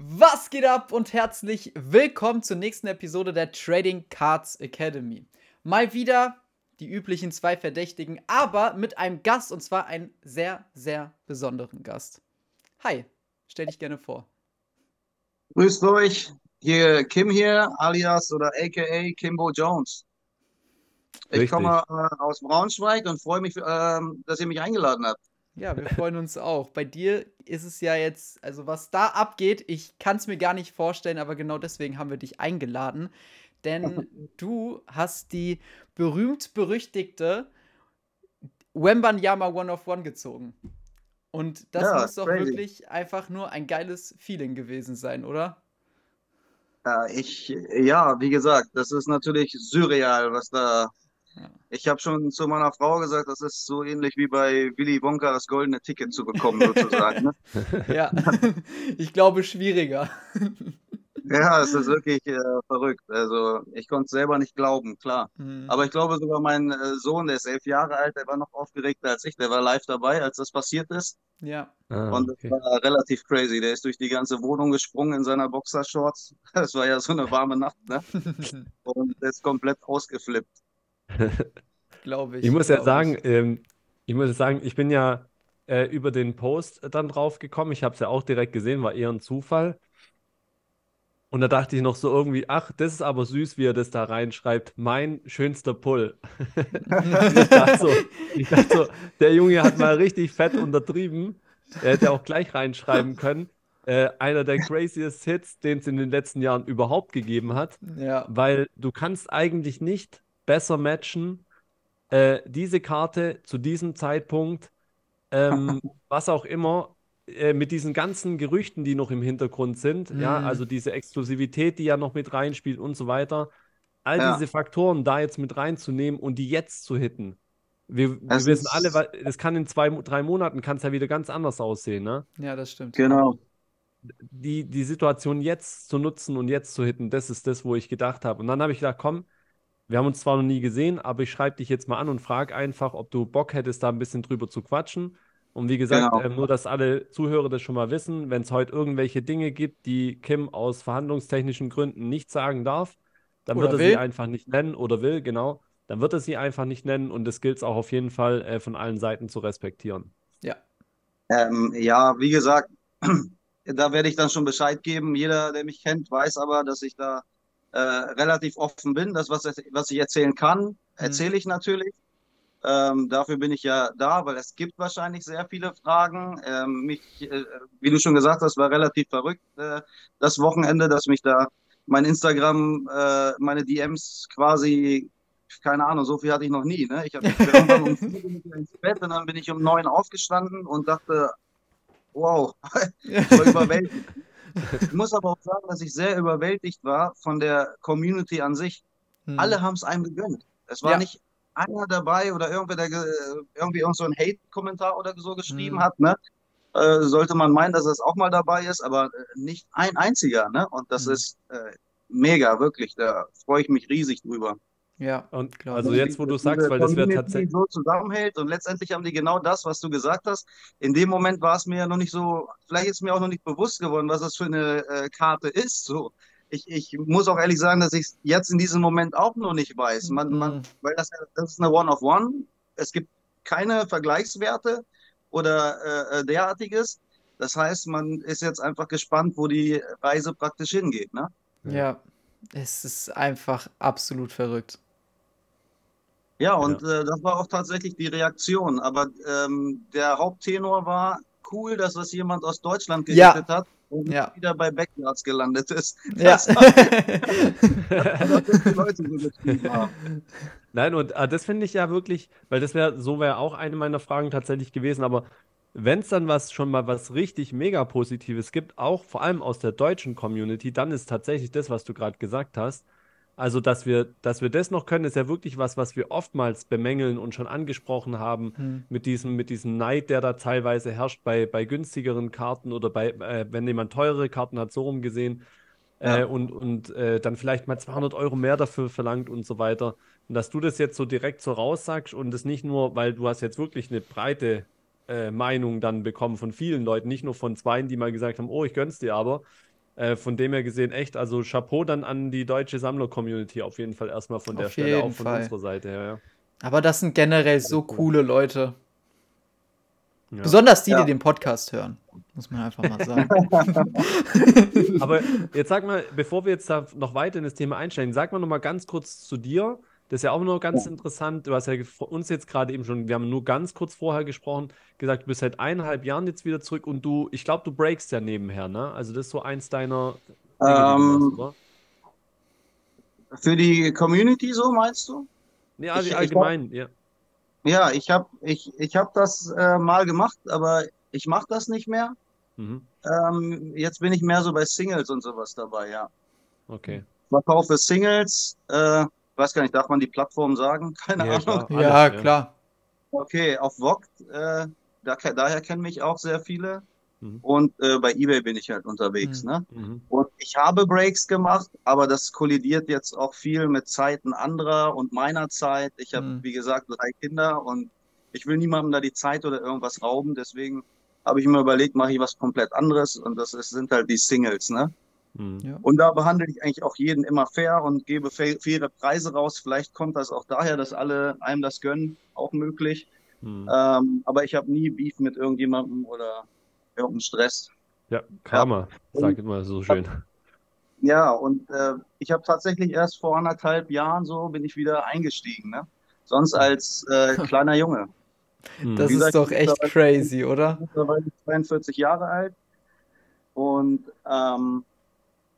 Was geht ab und herzlich willkommen zur nächsten Episode der Trading Cards Academy. Mal wieder die üblichen zwei Verdächtigen, aber mit einem Gast und zwar einen sehr, sehr besonderen Gast. Hi, stell dich gerne vor. Grüßt euch, hier Kim hier, alias oder aka Kimbo Jones. Ich Richtig. komme äh, aus Braunschweig und freue mich, ähm, dass ihr mich eingeladen habt. Ja, wir freuen uns auch. Bei dir ist es ja jetzt, also was da abgeht, ich kann es mir gar nicht vorstellen, aber genau deswegen haben wir dich eingeladen. Denn du hast die berühmt-berüchtigte Wembanyama One of One gezogen. Und das Ja, muss doch crazy. wirklich einfach nur ein geiles Feeling gewesen sein, oder? Äh, ich, ja, wie gesagt, das ist natürlich surreal, was da. Ja. Ich habe schon zu meiner Frau gesagt, das ist so ähnlich wie bei Willy Wonka das goldene Ticket zu bekommen, sozusagen. Ne? Ja, ich glaube schwieriger. Ja, es ist wirklich äh, verrückt. Also ich konnte es selber nicht glauben, klar. Hm. Aber ich glaube sogar mein äh, Sohn, der ist elf Jahre alt, der war noch aufgeregter als ich. Der war live dabei, als das passiert ist. Ja, Ah, Und das okay. war relativ crazy. Der ist durch die ganze Wohnung gesprungen in seiner Boxershorts. Das war ja so eine warme Nacht, ne? Und der ist komplett ausgeflippt. glaube ich. Ich muss ja sagen, ich. ähm, ich muss sagen, ich bin ja äh, über den Post dann drauf gekommen. Ich habe es ja auch direkt gesehen, war eher ein Zufall. Und da dachte ich noch so irgendwie, ach, das ist aber süß, wie er das da reinschreibt. Mein schönster Pull. Ich dachte so, ich dachte so, der Junge hat mal richtig fett untertrieben. Er hätte auch gleich reinschreiben können. Äh, einer der craziest Hits, den es in den letzten Jahren überhaupt gegeben hat. Ja, Weil du kannst eigentlich nicht besser matchen, äh, diese Karte zu diesem Zeitpunkt, ähm, was auch immer, äh, mit diesen ganzen Gerüchten, die noch im Hintergrund sind, ja, Mhm. also diese Exklusivität, die ja noch mit reinspielt und so weiter, all Ja. diese Faktoren da jetzt mit reinzunehmen und die jetzt zu hitten. Wir, wir Es wissen alle, das kann in zwei, drei Monaten kann es ja wieder ganz anders aussehen, ne? ja, das stimmt. Genau. die, die Situation jetzt zu nutzen und jetzt zu hitten, das ist das, wo ich gedacht habe. Und dann habe ich gedacht, komm, wir haben uns zwar noch nie gesehen, aber ich schreibe dich jetzt mal an und frage einfach, ob du Bock hättest, da ein bisschen drüber zu quatschen. Und wie gesagt, Genau. ähm, nur, dass alle Zuhörer das schon mal wissen, wenn es heute irgendwelche Dinge gibt, die Kim aus verhandlungstechnischen Gründen nicht sagen darf, dann Oder wird er will. sie einfach nicht nennen oder will, genau. Dann wird er sie einfach nicht nennen und das gilt es auch auf jeden Fall äh, von allen Seiten zu respektieren. Ja, Ähm, ja, wie gesagt, da werde ich dann schon Bescheid geben. Jeder, der mich kennt, weiß aber, dass ich da äh, relativ offen bin. Das, was, was ich erzählen kann, erzähle ich natürlich. Ähm, dafür bin ich ja da, weil es gibt wahrscheinlich sehr viele Fragen. Ähm, mich, äh, wie du schon gesagt hast, war relativ verrückt äh, das Wochenende, dass mich da mein Instagram, äh, meine DMs quasi, keine Ahnung, so viel hatte ich noch nie. Ne? Ich habe irgendwann um vier ich ins Bett und dann bin ich um neun aufgestanden und dachte, wow, war überwältigt. Ich muss aber auch sagen, dass ich sehr überwältigt war von der Community an sich. Hm. Alle haben es einem gegönnt. Es war Ja. nicht einer dabei oder irgendwer, der ge- irgendwie irgend so ein Hate-Kommentar oder so geschrieben Mhm. hat, ne? Äh, sollte man meinen, dass es auch mal dabei ist, aber äh, nicht ein einziger, ne? Und das Mhm. ist äh, mega, wirklich. Da freue ich mich riesig drüber. Ja, Und Glaub also ich. jetzt, wo du sagst, weil das wäre tatsächlich. so zusammenhält und letztendlich haben die genau das, was du gesagt hast. In dem Moment war es mir ja noch nicht so, vielleicht ist mir auch noch nicht bewusst geworden, was das für eine äh, Karte ist. So, ich, ich muss auch ehrlich sagen, dass ich es jetzt in diesem Moment auch noch nicht weiß. Man, man, Mhm. weil das, ja- das ist eine One-of-One. Es gibt keine Vergleichswerte oder äh, äh, derartiges. Das heißt, man ist jetzt einfach gespannt, wo die Reise praktisch hingeht. Ne? ja, es ist einfach absolut verrückt. Ja, und äh, das war auch tatsächlich die Reaktion. Aber ähm, der Haupttenor war cool, dass das jemand aus Deutschland Ja. gerichtet hat und Ja. wieder bei Backyards gelandet ist. Ja. Das war, dass die Leute so haben. Nein, und ah, das finde ich ja wirklich, weil das wäre, so wäre auch eine meiner Fragen tatsächlich gewesen, aber wenn es dann was schon mal was richtig mega Positives gibt, auch vor allem aus der deutschen Community, dann ist tatsächlich das, was du gerade gesagt hast. Also, dass wir, dass wir das noch können, ist ja wirklich was, was wir oftmals bemängeln und schon angesprochen haben, Hm. mit diesem, mit diesem Neid, der da teilweise herrscht bei, bei günstigeren Karten oder bei, äh, wenn jemand teurere Karten hat, so rum gesehen, äh, Ja. und, und äh, dann vielleicht mal 200 Euro mehr dafür verlangt und so weiter. Und dass du das jetzt so direkt so raussagst und das nicht nur, weil du hast jetzt wirklich eine breite äh, Meinung dann bekommen von vielen Leuten, nicht nur von zweien, die mal gesagt haben, oh, ich gönn's dir aber, Äh, von dem her gesehen echt, also Chapeau dann an die deutsche Sammler-Community auf jeden Fall erstmal von der Auf Stelle, jeden auch von Fall. unserer Seite her, ja. Aber das sind generell so coole Leute. Ja. Besonders die, Ja. die den Podcast hören. Muss man einfach mal sagen. Aber jetzt sag mal, bevor wir jetzt da noch weiter in das Thema einsteigen, sag mal noch mal ganz kurz zu dir. Das ist ja auch noch ganz interessant. Du hast ja uns jetzt gerade eben schon, wir haben nur ganz kurz vorher gesprochen, gesagt, du bist seit eineinhalb Jahren jetzt wieder zurück und du, ich glaube, du breakst ja nebenher, ne? Also das ist so eins deiner Dinge, die Ähm, machst, oder? Für die Community so, meinst du? Nee, also ich- ich allgemein, ja. Ja, ich habe ich, ich hab das äh, mal gemacht, aber ich mache das nicht mehr. Mhm. Ähm, jetzt bin ich mehr so bei Singles und sowas dabei, ja. Okay. Verkaufe Singles, äh, weiß gar nicht, darf man die Plattform sagen? Keine Ja, Ahnung. klar. Alles, ja, ja. klar. Okay, auf Vogt, äh, da, daher kennen mich auch sehr viele. Mhm. Und äh, bei eBay bin ich halt unterwegs, Mhm. ne? Mhm. Und ich habe Breaks gemacht, aber das kollidiert jetzt auch viel mit Zeiten anderer und meiner Zeit. Ich habe, Mhm. wie gesagt, drei Kinder und ich will niemandem da die Zeit oder irgendwas rauben. Deswegen habe ich mir überlegt, mache ich was komplett anderes und das ist, sind halt die Singles, ne? Mhm. Ja. Und da behandle ich eigentlich auch jeden immer fair und gebe fa- faire Preise raus. Vielleicht kommt das auch daher, dass alle einem das gönnen, auch möglich. Mhm. Ähm, aber ich habe nie Beef mit irgendjemandem oder irgendeinen Stress. Ja, Karma, sagt immer so schön. Ja, und äh, ich habe tatsächlich erst vor anderthalb Jahren so bin ich wieder eingestiegen, ne? Sonst als äh, kleiner Junge. Mhm. Das Wie ist gesagt, doch echt crazy, oder? Mittlerweile 42 Jahre alt und ähm,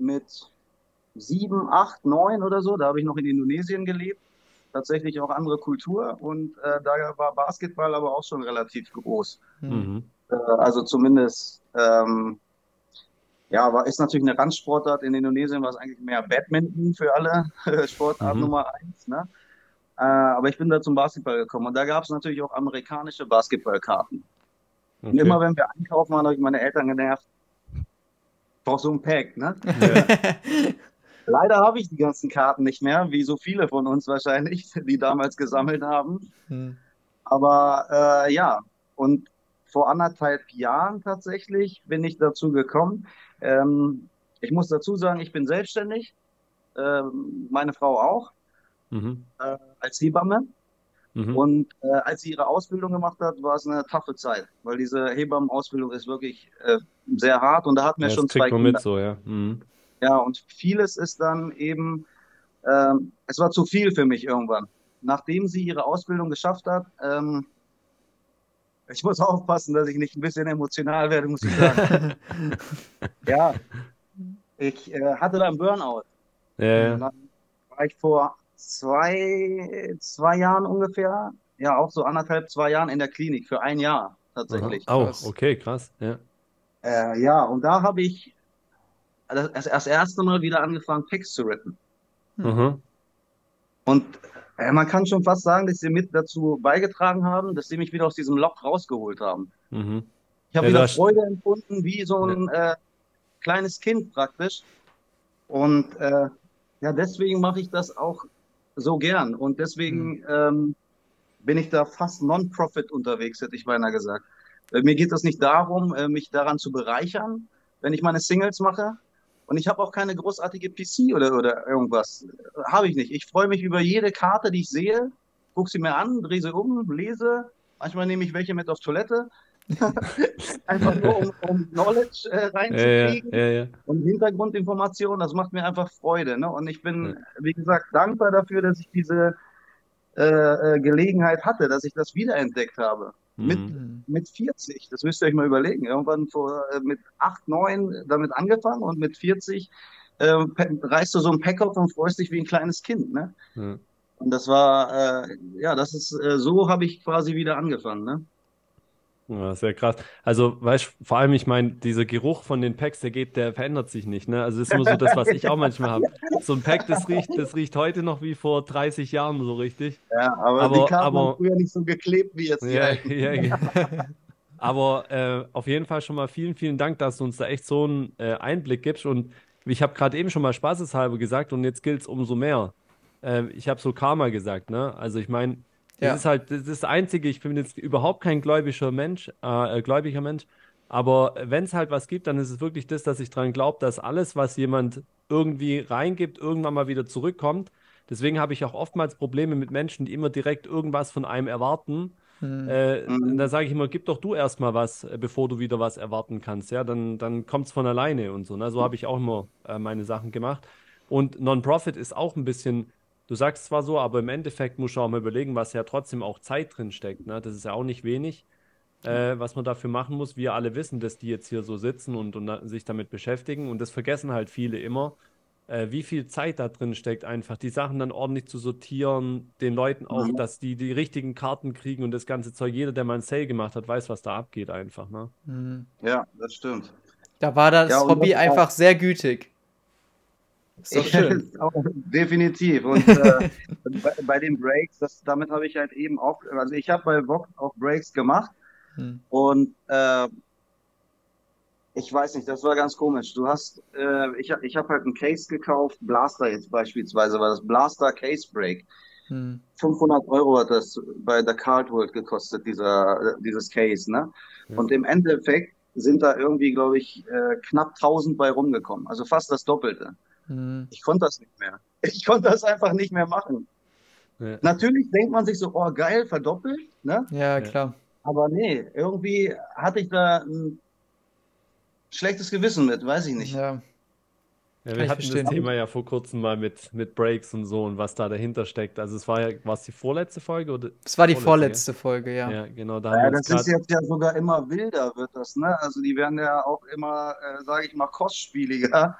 mit sieben, acht, neun oder so, da habe ich noch in Indonesien gelebt. Tatsächlich auch andere Kultur und äh, da war Basketball aber auch schon relativ groß. Hm. Mhm. Äh, also zumindest, ähm, ja, war, ist natürlich eine Randsportart. In Indonesien war es eigentlich mehr Badminton für alle, Sportart Mhm. Nummer eins. Ne? Äh, aber ich bin da zum Basketball gekommen und da gab es natürlich auch amerikanische Basketballkarten. Und Okay. immer wenn wir einkaufen waren, habe ich meine Eltern genervt. Brauche so ein Pack, ne? Ja. Leider habe ich die ganzen Karten nicht mehr, wie so viele von uns wahrscheinlich, die damals gesammelt haben. Hm. Aber äh, ja, und vor anderthalb Jahren tatsächlich bin ich dazu gekommen. Ähm, ich muss dazu sagen, ich bin selbstständig, ähm, meine Frau auch, Mhm. äh, als Hebamme. Mhm. Und äh, als sie ihre Ausbildung gemacht hat, war es eine taffe Zeit, weil diese Hebammenausbildung ist wirklich äh, sehr hart und da hatten wir Ja, schon das zwei kriegt man Kinder. mit so, ja. Mhm. Ja, und vieles ist dann eben, ähm, es war zu viel für mich irgendwann. Nachdem sie ihre Ausbildung geschafft hat, ähm, ich muss aufpassen, dass ich nicht ein bisschen emotional werde, muss ich sagen. ja, ich äh, hatte dann Burnout. Ja, ja. dann war ich vor zwei, zwei Jahren ungefähr, ja, auch so anderthalb, zwei Jahren in der Klinik für ein Jahr tatsächlich. Aha. Oh, Krass. okay, krass. Ja. Äh, ja, und da habe ich das, das erste Mal wieder angefangen, Picks zu rappen. Mhm. Und äh, man kann schon fast sagen, dass sie mit dazu beigetragen haben, dass sie mich wieder aus diesem Loch rausgeholt haben. Mhm. Ich habe Ja, wieder Freude empfunden, wie so ein äh, kleines Kind praktisch. Und äh, ja, deswegen mache ich das auch so gern. Und deswegen ähm, bin ich da fast non-profit unterwegs, hätte ich beinahe gesagt. Äh, mir geht es nicht darum, äh, mich daran zu bereichern, wenn ich meine Singles mache. Und ich habe auch keine großartige PC oder, oder irgendwas. Habe ich nicht. Ich freue mich über jede Karte, die ich sehe, gucke sie mir an, drehe sie um, lese. Manchmal nehme ich welche mit auf Toilette. Einfach nur, um, um Knowledge äh, Ja, ja, reinzukriegen ja, ja. und Hintergrundinformationen. Das macht mir einfach Freude. Ne? Und ich bin, wie gesagt, dankbar dafür, dass ich diese äh, äh, Gelegenheit hatte, dass ich das wiederentdeckt habe. Mit, Mhm. Hm. mit 40, das müsst ihr euch mal überlegen. Irgendwann vor, äh, mit 8, 9 damit angefangen und mit 40 äh, reißt du so ein Pack auf und freust dich wie ein kleines Kind. Ne? Ja. Und das war, äh, ja, das ist, äh, so habe ich quasi wieder angefangen. Ne? Ja, sehr krass. Also, weißt vor allem, ich meine, dieser Geruch von den Packs, der geht, der verändert sich nicht, ne? Also, das ist nur so das, was ich auch manchmal habe. So ein Pack, das riecht, das riecht heute noch wie vor 30 Jahren so richtig. Ja, aber, Aber- die Karten aber- haben früher nicht so geklebt wie jetzt ja, ja. Aber äh, auf jeden Fall schon mal vielen, vielen Dank, dass du uns da echt so einen äh, Einblick gibst. Und ich habe gerade eben schon mal spaßeshalber gesagt und jetzt gilt es umso mehr. Äh, ich habe so Karma gesagt, ne? Also ich meine, das Ja. ist halt das, ist das Einzige, ich bin jetzt überhaupt kein gläubischer Mensch, äh, äh, gläubiger Mensch. Aber wenn es halt was gibt, dann ist es wirklich das, dass ich daran glaube, dass alles, was jemand irgendwie reingibt, irgendwann mal wieder zurückkommt. Deswegen habe ich auch oftmals Probleme mit Menschen, die immer direkt irgendwas von einem erwarten. Hm. Äh, Mhm. Da sage ich immer, gib doch du erstmal was, äh, bevor du wieder was erwarten kannst. Ja, dann, dann kommt es von alleine und so. Ne? So habe ich auch immer äh, meine Sachen gemacht. Und Non-Profit ist auch ein bisschen, du sagst zwar so, aber im Endeffekt musst du auch mal überlegen, was ja trotzdem auch Zeit drin steckt. Ne? Das ist ja auch nicht wenig, äh, was man dafür machen muss. Wir alle wissen, dass die jetzt hier so sitzen und, und sich damit beschäftigen. Und das vergessen halt viele immer, äh, wie viel Zeit da drin steckt, einfach die Sachen dann ordentlich zu sortieren, den Leuten auch, Mhm. dass die die richtigen Karten kriegen und das ganze Zeug. Jeder, der mal ein Sale gemacht hat, weiß, was da abgeht einfach. Ne? Hm. Ja, das stimmt. Da war das Ja, Hobby das einfach sehr gütig. Doch schön. Auch, definitiv. Und äh, bei, bei den Breaks, das, damit habe ich halt eben auch, also ich habe bei Vox auch Breaks gemacht Hm. und äh, ich weiß nicht, das war ganz komisch. Du hast, äh, ich, ich habe halt einen Case gekauft, Blaster jetzt beispielsweise, war das Blaster Case Break. Hm. 500 Euro hat das bei der Card World gekostet, dieser, dieses Case, ne? Ja. Und im Endeffekt sind da irgendwie, glaube ich, äh, knapp 1000 bei rumgekommen. Also fast das Doppelte. Hm. Ich konnte das nicht mehr. Ich konnte das einfach nicht mehr machen. Ja. Natürlich denkt man sich so, oh geil, verdoppelt, ne? Ja, klar. Aber nee, irgendwie hatte ich da ein schlechtes Gewissen mit, weiß ich nicht. Ja. Ja, wir hatten verstehen. das Thema ja vor kurzem mal mit, mit Breaks und so und was da dahinter steckt. Also es war ja, war es die vorletzte Folge oder? Das war die Vorletzte, vorletzte Folge, ja. Ja, genau, da Ja, das ist jetzt ja sogar immer wilder, wird das, ne? Also die werden ja auch immer, äh, sage ich mal, kostspieliger.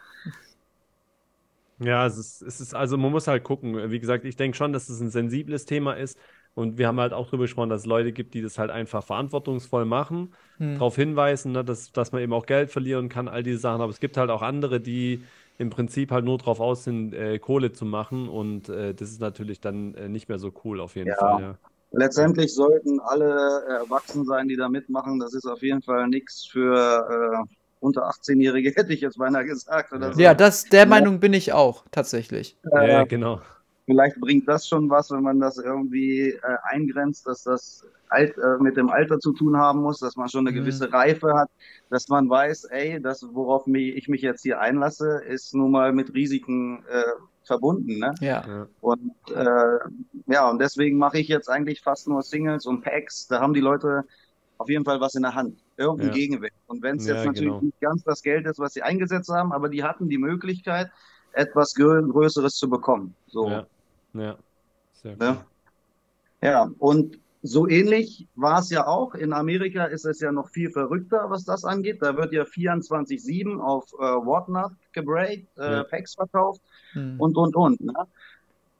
Ja, es ist, es ist, also man muss halt gucken. Wie gesagt, ich denke schon, dass es ein sensibles Thema ist und wir haben halt auch drüber gesprochen, dass es Leute gibt, die das halt einfach verantwortungsvoll machen, Hm. darauf hinweisen, ne, dass, dass man eben auch Geld verlieren kann, all diese Sachen. Aber es gibt halt auch andere, die im Prinzip halt nur drauf aus sind, äh, Kohle zu machen und äh, das ist natürlich dann äh, nicht mehr so cool auf jeden Ja. Fall, ja. Letztendlich sollten alle erwachsen sein, die da mitmachen. Das ist auf jeden Fall nichts für äh, unter 18-Jährige, hätte ich jetzt beinahe gesagt. Oder so. Ja, das, der Meinung bin ich auch, tatsächlich. Ja, ja, Äh, genau. vielleicht bringt das schon was, wenn man das irgendwie äh, eingrenzt, dass das alt, äh, mit dem Alter zu tun haben muss, dass man schon eine Mhm. gewisse Reife hat, dass man weiß, ey, das, worauf mich, ich mich jetzt hier einlasse, ist nun mal mit Risiken äh, verbunden. Ne? Ja. Ja. Und äh, ja, und deswegen mache ich jetzt eigentlich fast nur Singles und Packs. Da haben die Leute auf jeden Fall was in der Hand, irgendeinen Ja. Gegenwert. Und wenn es Ja, jetzt natürlich genau. nicht ganz das Geld ist, was sie eingesetzt haben, aber die hatten die Möglichkeit, etwas Grö Größeres zu bekommen. So. Ja, ja. Sehr Ne? cool. Ja, und so ähnlich war es ja auch. In Amerika ist es ja noch viel verrückter, was das angeht. Da wird ja 24-7 auf äh, Whatnot gebreakt, äh, Ja. Packs verkauft Hm. und, und, und. Ne?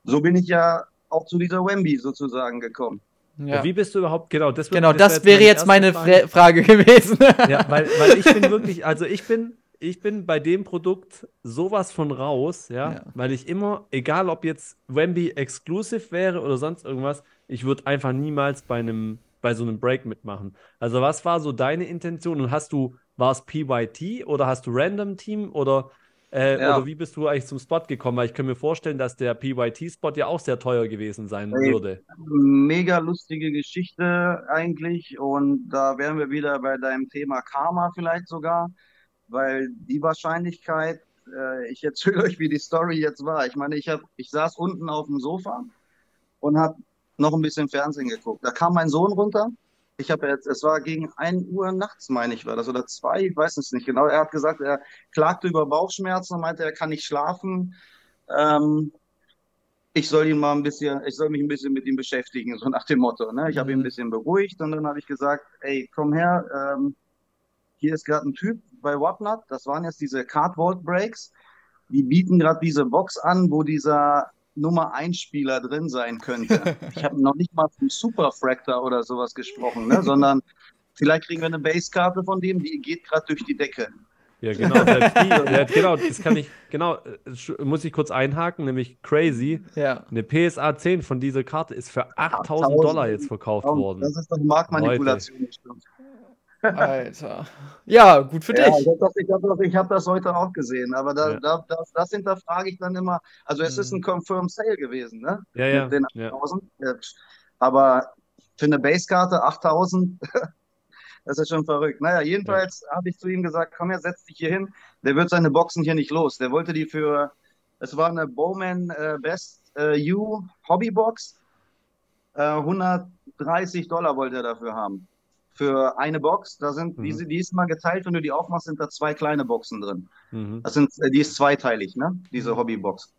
So bin ich ja auch zu dieser Wemby sozusagen gekommen. Ja. Wie bist du überhaupt, genau, das, Genau, wär das wäre jetzt meine Frage. Fra Frage gewesen. Ja, weil, weil ich bin wirklich, also ich bin, ich bin bei dem Produkt sowas von raus, ja, Ja. weil ich immer, egal ob jetzt Wemby Exclusive wäre oder sonst irgendwas, ich würde einfach niemals bei einem, bei so einem Break mitmachen. Also was war so deine Intention und hast du, war es PYT oder hast du Random Team oder, äh, Ja. oder wie bist du eigentlich zum Spot gekommen? Weil ich kann mir vorstellen, dass der PYT-Spot ja auch sehr teuer gewesen sein Ey. würde. Mega lustige Geschichte eigentlich. Und da wären wir wieder bei deinem Thema Karma vielleicht sogar, weil die Wahrscheinlichkeit, äh, ich erzähle euch, wie die Story jetzt war. Ich meine, ich hab, ich saß unten auf dem Sofa und habe noch ein bisschen Fernsehen geguckt. Da kam mein Sohn runter. Ich habe jetzt, es war gegen 1 Uhr nachts, meine ich, war das oder zwei, ich weiß es nicht genau. Er hat gesagt, er klagte über Bauchschmerzen und meinte, er kann nicht schlafen. Ähm, ich soll ihn mal ein bisschen, ich soll mich ein bisschen mit ihm beschäftigen, so nach dem Motto. Ne? Ich habe ihn ein Mhm. bisschen beruhigt und dann habe ich gesagt, ey, komm her, ähm, hier ist gerade ein Typ bei Whatnot, das waren jetzt diese Cardboard Breaks, die bieten gerade diese Box an, wo dieser Nummer 1 Spieler drin sein könnte. Ich habe noch nicht mal vom Super Fractor oder sowas gesprochen, ne? sondern vielleicht kriegen wir eine Basekarte von dem, die geht gerade durch die Decke. Ja, genau. Der genau, das kann ich, genau, äh, muss ich kurz einhaken, nämlich crazy. ja. Eine PSA 10 von dieser Karte ist für 8000 Dollar jetzt verkauft worden. Das ist doch Marktmanipulation. bestimmt. Alter. Ja, gut für Ja, dich. ich habe das, ich hab das, ich hab das heute auch gesehen, aber da, Ja. da, das, das hinterfrage ich dann immer. Also es ist Mhm. ein Confirmed Sale gewesen, ne? Ja, ja, Mit den ja. 8000. Ja. Aber für eine Basekarte 8000, Das ist schon verrückt. Naja, jedenfalls habe ich zu ihm gesagt, komm her, setz dich hier hin. Der wird seine Boxen hier nicht los. Der wollte die für, es war eine Bowman äh, Best äh, U Hobbybox. Äh, 130 Dollar wollte er dafür haben. Für eine Box. Da sind, Mhm. diese, die ist mal geteilt, wenn du die aufmachst, sind da zwei kleine Boxen drin. Mhm. Das sind, äh, die ist zweiteilig, ne? Diese Hobbybox.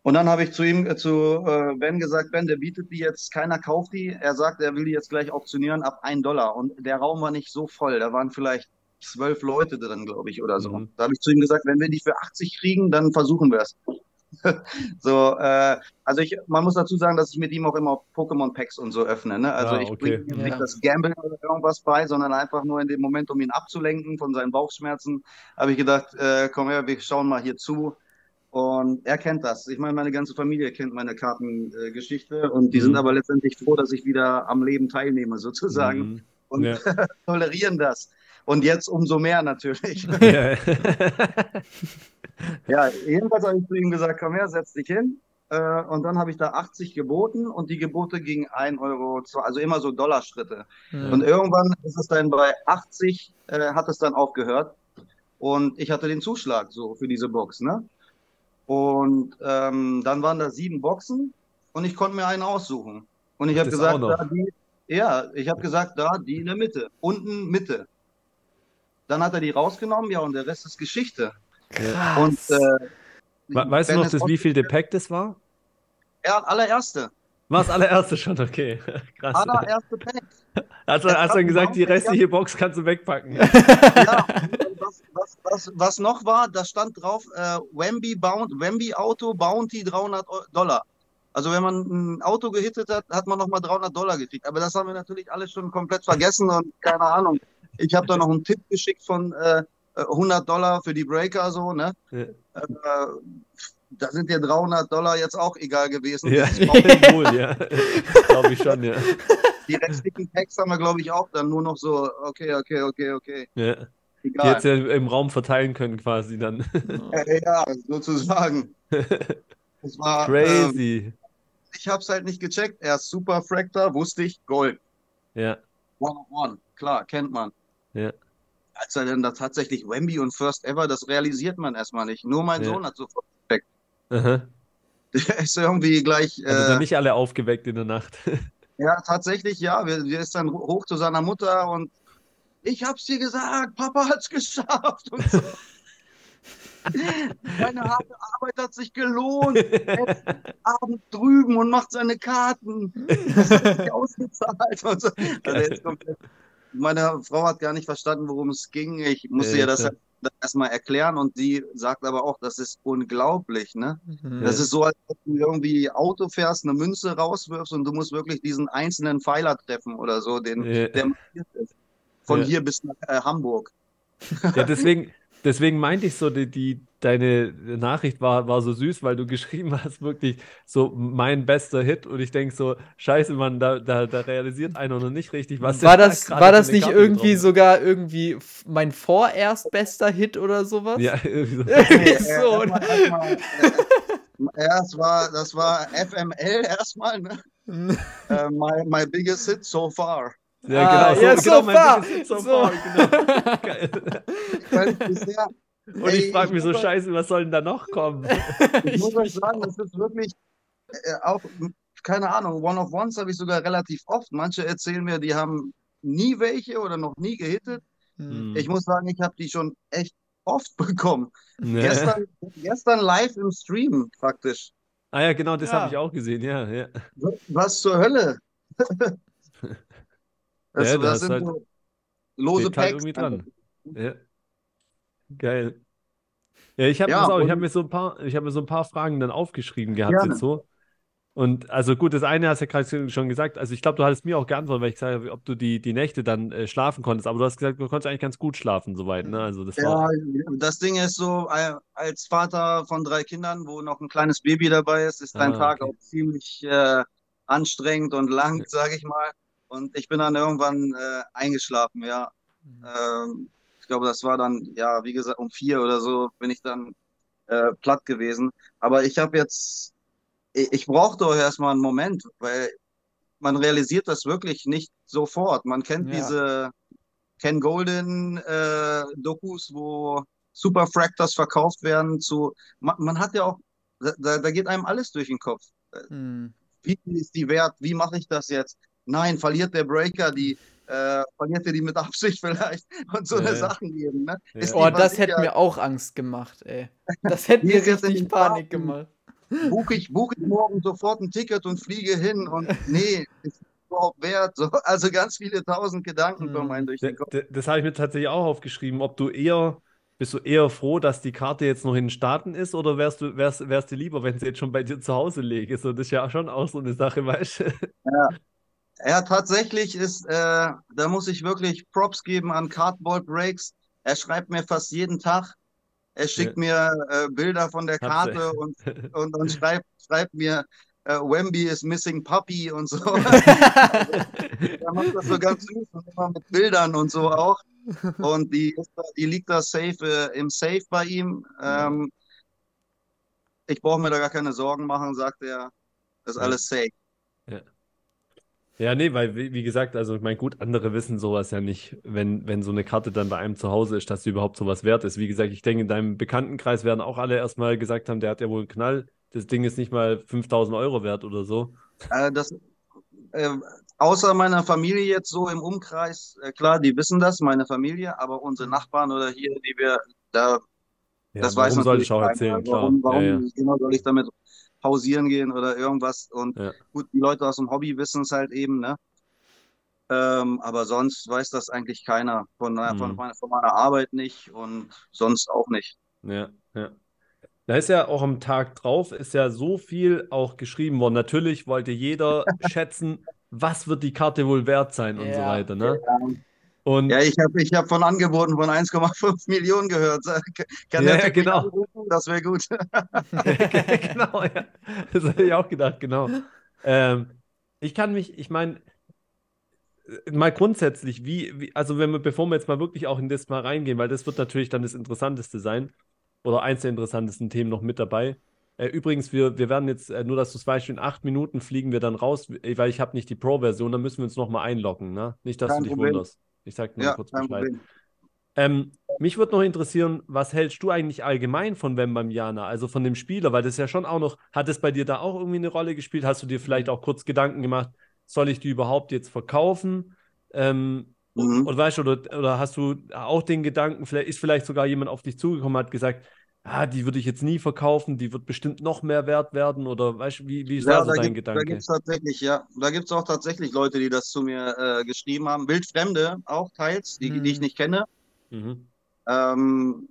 Und dann habe ich zu ihm, äh, zu äh, Ben gesagt, Ben, der bietet die jetzt, keiner kauft die. Er sagt, er will die jetzt gleich auktionieren ab 1 Dollar. Und der Raum war nicht so voll. Da waren vielleicht zwölf Leute drin, glaube ich, oder so. Mhm. Da habe ich zu ihm gesagt, wenn wir die für 80 kriegen, dann versuchen wir es. so, äh, also ich, man muss dazu sagen, dass ich mit ihm auch immer Pokémon-Packs und so öffne. Ne? Also Ah, ich okay. bringe ihm Ja. nicht das Gamblen oder irgendwas bei, sondern einfach nur in dem Moment, um ihn abzulenken von seinen Bauchschmerzen, habe ich gedacht, äh, komm her, wir schauen mal hier zu. Und er kennt das. Ich meine, meine ganze Familie kennt meine Kartengeschichte und die Mhm. sind aber letztendlich froh, dass ich wieder am Leben teilnehme, sozusagen. Mhm. Und Ja. tolerieren das. Und jetzt umso mehr natürlich. Ja. Ja, jedenfalls habe ich zu ihm gesagt, komm her, setz dich hin. Äh, und dann habe ich da 80 geboten und die Gebote gingen 1 Euro, also immer so Dollarschritte. Mhm. Und irgendwann ist es dann bei 80, äh, hat es dann aufgehört. Und ich hatte den Zuschlag so für diese Box, ne? Und ähm, dann waren da sieben Boxen und ich konnte mir eine aussuchen. Und ich habe gesagt, da die, ja, ich habe gesagt, da die in der Mitte, unten Mitte. Dann hat er die rausgenommen, ja, und der Rest ist Geschichte. Krass. Und äh, We- Weißt du noch, das, wie viel der Pack das war? Ja, allererste. War das allererste schon, okay. Krass. Allererste Pack. Also hast du dann gesagt, die Kartenbaum, restliche Box kannst du wegpacken. Ja, was, was, was, was noch war, da stand drauf, äh, Wemby, Bound, Wemby Auto Bounty 300 Eu- Dollar. Also wenn man ein Auto gehittet hat, hat man nochmal 300 Dollar gekriegt. Aber das haben wir natürlich alles schon komplett vergessen und keine Ahnung. Ich habe da noch einen Tipp geschickt von äh, 100 Dollar für die Breaker, so, ne? Ja. Äh, da sind dir 300 Dollar jetzt auch egal gewesen. Ja, wohl, ja. Glaube ich schon, ja. Die restlichen Packs haben wir, glaube ich, auch dann nur noch so, okay, okay, okay, okay, ja. Die egal. jetzt ja im Raum verteilen können quasi dann. Äh, ja, sozusagen. Das war, ähm, Crazy. ich habe es halt nicht gecheckt. Er ist Super Fractor, wusste ich, Gold. Ja, One on one, klar, kennt man. Ja. Als er dann da tatsächlich Wemby und First Ever, das realisiert man erstmal nicht. Nur mein Ja. Sohn hat sofort gecheckt. Aha. Der ist irgendwie gleich, Also äh, dann nicht alle aufgeweckt in der Nacht. ja, tatsächlich, ja. Wir, wir ist dann hoch zu seiner Mutter und ich hab's dir gesagt, Papa hat's geschafft und so. Meine harte Arbeit hat sich gelohnt. Ist abends drüben und macht seine Karten. Das hat sich ausgezahlt. Und so. Also er ist komplett, meine Frau hat gar nicht verstanden, worum es ging. Ich musste Ja, ihr das halt erstmal erklären und sie sagt aber auch, das ist unglaublich, ne? Mhm. Das ist so, als ob du irgendwie Auto fährst, eine Münze rauswirfst und du musst wirklich diesen einzelnen Pfeiler treffen oder so, den, Ja. der markiert ist. Von Ja. hier bis nach äh, Hamburg. Ja, deswegen, deswegen meinte ich so, die, die, deine Nachricht war, war so süß, weil du geschrieben hast, wirklich so mein bester Hit und ich denke so, scheiße, Mann, da, da, da realisiert einer noch nicht richtig, was war der da das, gerade war das nicht Karte irgendwie getroffen sogar irgendwie mein vorerst bester Hit oder sowas? Ja, irgendwie so. Äh, ja, es war, das war FML erstmal, ne? Äh, my, my biggest hit so far. Ja, Ah, genau, ja, so, so genau, far, so so. far, genau. Geil. Und ich frage mich so, scheiße, was soll denn da noch kommen? Ich muss euch sagen, das ist wirklich äh, auch, keine Ahnung, One of Ones habe ich sogar relativ oft. Manche erzählen mir, die haben nie welche oder noch nie gehittet. Hm. Ich muss sagen, ich habe die schon echt oft bekommen. Ne? Gestern, gestern live im Stream praktisch. Ah ja, genau, das Ja. habe ich auch gesehen, ja, ja. Was zur Hölle? Das, Ja, da sind halt- so lose halt Packs. irgendwie dran. Ja. Geil. Ja, ich habe Ja, habe mir so ein paar, ich habe mir so ein paar Fragen dann aufgeschrieben gehabt Gerne. jetzt so. Und also gut, das eine hast du ja gerade schon gesagt. Also ich glaube, du hattest mir auch geantwortet, weil ich gesagt habe, ob du die, die Nächte dann äh, schlafen konntest. Aber du hast gesagt, du konntest eigentlich ganz gut schlafen soweit. Ne? Also das war. Ja, das Ding ist so, als Vater von drei Kindern, wo noch ein kleines Baby dabei ist, ist dein Ah, Tag okay. auch ziemlich äh, anstrengend und lang, sage ich mal. Und ich bin dann irgendwann äh, eingeschlafen, ja. Ähm, ich glaube, das war dann, ja, wie gesagt, um vier oder so bin ich dann äh, platt gewesen. Aber ich habe jetzt, ich, ich brauchte auch erstmal einen Moment, weil man realisiert das wirklich nicht sofort. Man kennt Ja. diese, Ken Golden äh, Dokus, wo Super Fractors verkauft werden zu. Man, man hat ja auch, da, da, geht einem alles durch den Kopf. Hm. Wie ist die wert? Wie mache ich das jetzt? Nein, verliert der Breaker die, äh, verliert er die mit Absicht vielleicht und so eine Sachen geben. Ne? Ja. Oh, das hätte mir auch Angst gemacht, ey. Das hätte mir richtig Panik gemacht. Buche ich, buch ich morgen sofort ein Ticket und fliege hin und nee, ist überhaupt wert? So, also ganz viele tausend Gedanken kommen einem durch den Kopf. Das, das habe ich mir tatsächlich auch aufgeschrieben, ob du eher bist du eher froh, dass die Karte jetzt noch in den Staaten ist oder wärst du wärst, wärst du lieber, wenn sie jetzt schon bei dir zu Hause liegt? So, das ist ja schon auch so eine Sache, weißt du? Ja. Ja, tatsächlich ist, äh, da muss ich wirklich Props geben an Cardboard Breaks. Er schreibt mir fast jeden Tag. Er schickt ja. mir äh, Bilder von der Karte und, und, und schreibt, schreibt mir, äh, Wemby is missing puppy und so. er macht das so ganz süß und immer mit Bildern und so auch. Und die, die liegt da safe äh, im Safe bei ihm. Ähm, ich brauche mir da gar keine Sorgen machen, sagt er. Das ist alles safe. Ja. Ja, nee, weil, wie, gesagt, also ich meine, gut, andere wissen sowas ja nicht, wenn, wenn so eine Karte dann bei einem zu Hause ist, dass sie überhaupt sowas wert ist. Wie gesagt, ich denke, in deinem Bekanntenkreis werden auch alle erstmal gesagt haben, der hat ja wohl einen Knall. Das Ding ist nicht mal 5000 Euro wert oder so. Äh, das, äh, außer meiner Familie jetzt so im Umkreis, äh, klar, die wissen das, meine Familie, aber unsere Nachbarn oder hier, die wir da, ja, das weiß man soll ich auch erzählen. Warum, warum ja, ja. genau soll ich damit pausieren gehen oder irgendwas. Und ja. gut, die Leute aus dem Hobby wissen es halt eben, ne? Ähm, aber sonst weiß das eigentlich keiner. Von, mhm. von, von, meiner Arbeit nicht und sonst auch nicht. Ja, ja. Da ist ja auch am Tag drauf, ist ja so viel auch geschrieben worden. Natürlich wollte jeder schätzen, was wird die Karte wohl wert sein und so weiter. Ne? Ja. Und ja, ich habe ich hab von Angeboten von 1,5 Millionen gehört. Kann ja, der genau. Anrufen? Das wäre gut. genau, ja. Das habe ich auch gedacht, genau. Ähm, ich kann mich, ich meine, mal grundsätzlich, wie, wie, also wenn wir, bevor wir jetzt mal wirklich auch in das mal reingehen, weil das wird natürlich dann das Interessanteste sein oder eins der interessantesten Themen noch mit dabei. Äh, übrigens, wir, wir werden jetzt, äh, nur dass du es weißt, in acht Minuten fliegen wir dann raus, weil ich habe nicht die Pro-Version, dann müssen wir uns nochmal einloggen, ne? Nicht, dass Kein du dich Problem. wunderst. Ich sag nur ja, kurz Bescheid. Ähm, mich würde noch interessieren, was hältst du eigentlich allgemein von Wembanyama, also von dem Spieler, weil das ja schon auch noch, hat es bei dir da auch irgendwie eine Rolle gespielt? Hast du dir vielleicht auch kurz Gedanken gemacht, soll ich die überhaupt jetzt verkaufen? Ähm, mhm. Oder weißt du, oder, oder hast du auch den Gedanken, vielleicht ist vielleicht sogar jemand auf dich zugekommen, hat gesagt, ah, die würde ich jetzt nie verkaufen, die wird bestimmt noch mehr wert werden oder weißt wie, wie ist ja, da so da dein gibt, Gedanke? Da gibt es tatsächlich, ja, da gibt es auch tatsächlich Leute, die das zu mir äh, geschrieben haben, Wildfremde auch teils, die, mhm. die ich mhm. nicht kenne. Mhm. Ähm,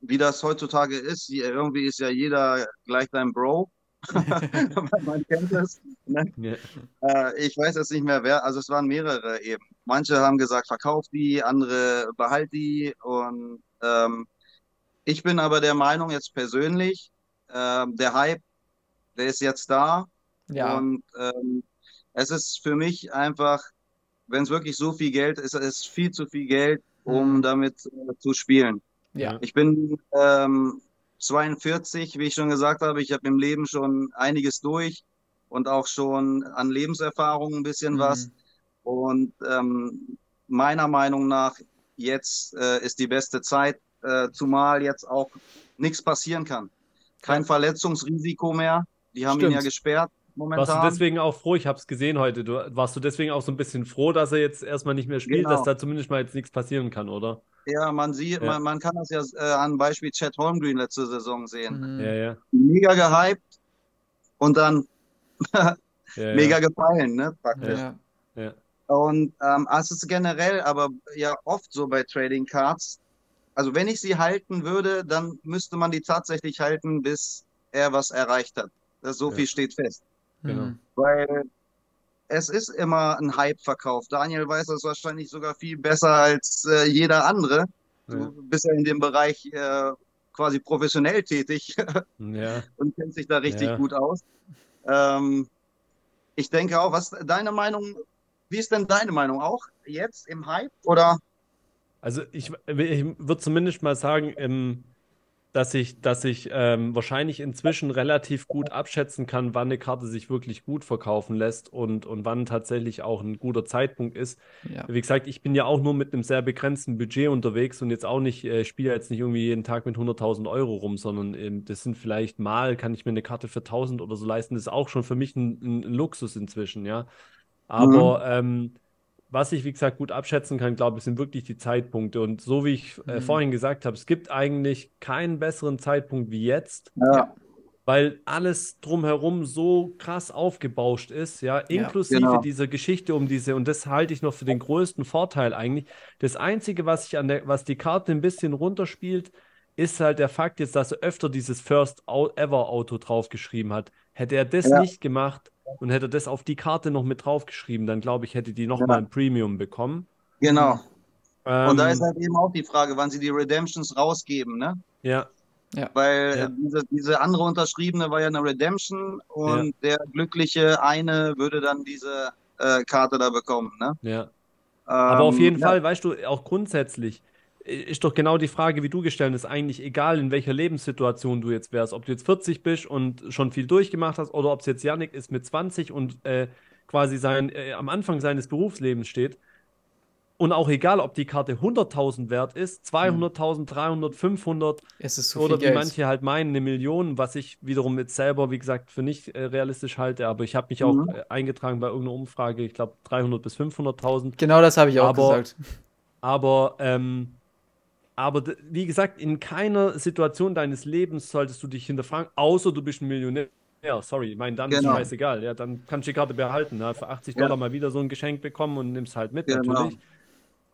wie das heutzutage ist, irgendwie ist ja jeder gleich dein Bro. Man kennt es. Ne? Yeah. Äh, ich weiß jetzt nicht mehr wer, also es waren mehrere eben. Manche haben gesagt, verkauf die, andere behalt die und ähm, ich bin aber der Meinung jetzt persönlich, äh, der Hype, der ist jetzt da. Ja. Und ähm, es ist für mich einfach, wenn es wirklich so viel Geld ist, es ist viel zu viel Geld, um mhm. damit äh, zu spielen. Ja. Ich bin ähm, 42, wie ich schon gesagt habe. Ich habe im Leben schon einiges durch und auch schon an Lebenserfahrung ein bisschen mhm. was. Und ähm, meiner Meinung nach, jetzt äh, ist die beste Zeit, äh, zumal jetzt auch nichts passieren kann. Kein Verletzungsrisiko mehr. Die haben Stimmt. ihn ja gesperrt. Momentan. Warst du deswegen auch froh? Ich habe es gesehen heute. Du, warst du deswegen auch so ein bisschen froh, dass er jetzt erstmal nicht mehr spielt, genau. dass da zumindest mal jetzt nichts passieren kann, oder? Ja, man sieht, ja. Man, man, kann das ja äh, an Beispiel Chad Holmgreen letzte Saison sehen. Mhm. Ja, ja. Mega gehypt und dann mega gefallen, ne? Praktisch. Ja. Und ähm, es ist generell aber ja oft so bei Trading Cards, also wenn ich sie halten würde, dann müsste man die tatsächlich halten, bis er was erreicht hat. Das, so ja. viel steht fest. Genau. Mhm. Weil es ist immer ein Hype-Verkauf. Daniel weiß das wahrscheinlich sogar viel besser als äh, jeder andere. Ja. Du bist ja in dem Bereich äh, quasi professionell tätig ja. und kennt sich da richtig ja. gut aus. Ähm, ich denke auch, was deine Meinung, wie ist denn deine Meinung auch jetzt im Hype oder? Also ich, ich würde zumindest mal sagen, ähm, dass ich, dass ich ähm, wahrscheinlich inzwischen relativ gut abschätzen kann, wann eine Karte sich wirklich gut verkaufen lässt und, und wann tatsächlich auch ein guter Zeitpunkt ist. Ja. Wie gesagt, ich bin ja auch nur mit einem sehr begrenzten Budget unterwegs und jetzt auch nicht, äh, spiele jetzt nicht irgendwie jeden Tag mit 100.000 Euro rum, sondern ähm, das sind vielleicht mal, kann ich mir eine Karte für 1.000 oder so leisten. Das ist auch schon für mich ein, ein, Luxus inzwischen, ja. Aber ähm, was ich, wie gesagt, gut abschätzen kann, glaube ich, sind wirklich die Zeitpunkte. Und so wie ich äh, Mhm. vorhin gesagt habe, es gibt eigentlich keinen besseren Zeitpunkt wie jetzt, Ja, weil alles drumherum so krass aufgebauscht ist, ja, inklusive genau. dieser Geschichte um diese, und das halte ich noch für den größten Vorteil eigentlich. Das Einzige, was ich an der, was die Karte ein bisschen runterspielt, ist halt der Fakt jetzt, dass er öfter dieses First Ever Auto draufgeschrieben hat. Hätte er das Ja. nicht gemacht und hätte er das auf die Karte noch mit draufgeschrieben, dann glaube ich, hätte die noch Ja. mal ein Premium bekommen. genau. Und da Ähm, ist halt eben auch die Frage, wann sie die Redemptions rausgeben, ne? ja, Weil Ja. äh, diese, diese andere Unterschriebene war ja eine Redemption und der glückliche eine würde dann diese äh, Karte da bekommen, ne? ja. Aber auf Ähm, jeden ja, Fall, weißt du, auch grundsätzlich ist doch genau die Frage, wie du gestellt hast, eigentlich egal, in welcher Lebenssituation du jetzt wärst. Ob du jetzt 40 bist und schon viel durchgemacht hast oder ob es jetzt Yannick ist mit 20 und äh, quasi sein, äh, am Anfang seines Berufslebens steht. Und auch egal, ob die Karte 100.000 wert ist, 200.000, 300, 500 Es ist so oder wie manche halt meinen, eine Million, was ich wiederum jetzt selber, wie gesagt, für nicht äh, realistisch halte. Aber ich habe mich auch Mhm. äh, eingetragen bei irgendeiner Umfrage, ich glaube 300 bis 500.000. Genau das habe ich auch Aber- gesagt. Aber, ähm, aber wie gesagt, in keiner Situation deines Lebens solltest du dich hinterfragen, außer du bist ein Millionär. Ja, sorry, ich meine, dann ist Genau. scheißegal. Ja, dann kannst du die Karte behalten. Ja, für 80 Ja. Dollar mal wieder so ein Geschenk bekommen und nimmst halt mit, Genau. natürlich.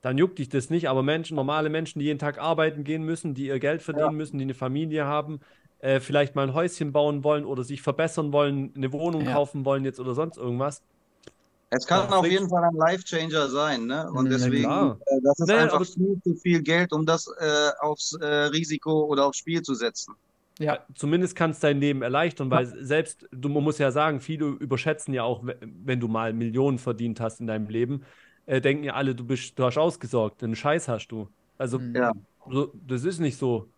Dann juckt dich das nicht. Aber Menschen, normale Menschen, die jeden Tag arbeiten gehen müssen, die ihr Geld verdienen müssen, die eine Familie haben, äh, vielleicht mal ein Häuschen bauen wollen oder sich verbessern wollen, eine Wohnung Ja. kaufen wollen jetzt oder sonst irgendwas. Es kann auf jeden Fall ein Life-Changer sein, ne? Und deswegen, äh, das ist Nee, einfach viel zu viel Geld, um das äh, aufs äh, Risiko oder aufs Spiel zu setzen. Ja. Zumindest kann es dein Leben erleichtern, weil selbst, du man muss ja sagen, viele überschätzen ja auch, we- wenn du mal Millionen verdient hast in deinem Leben, äh, denken ja alle, du bist, du hast ausgesorgt, einen Scheiß hast du. Also, Mhm. Ja. so, das ist nicht so.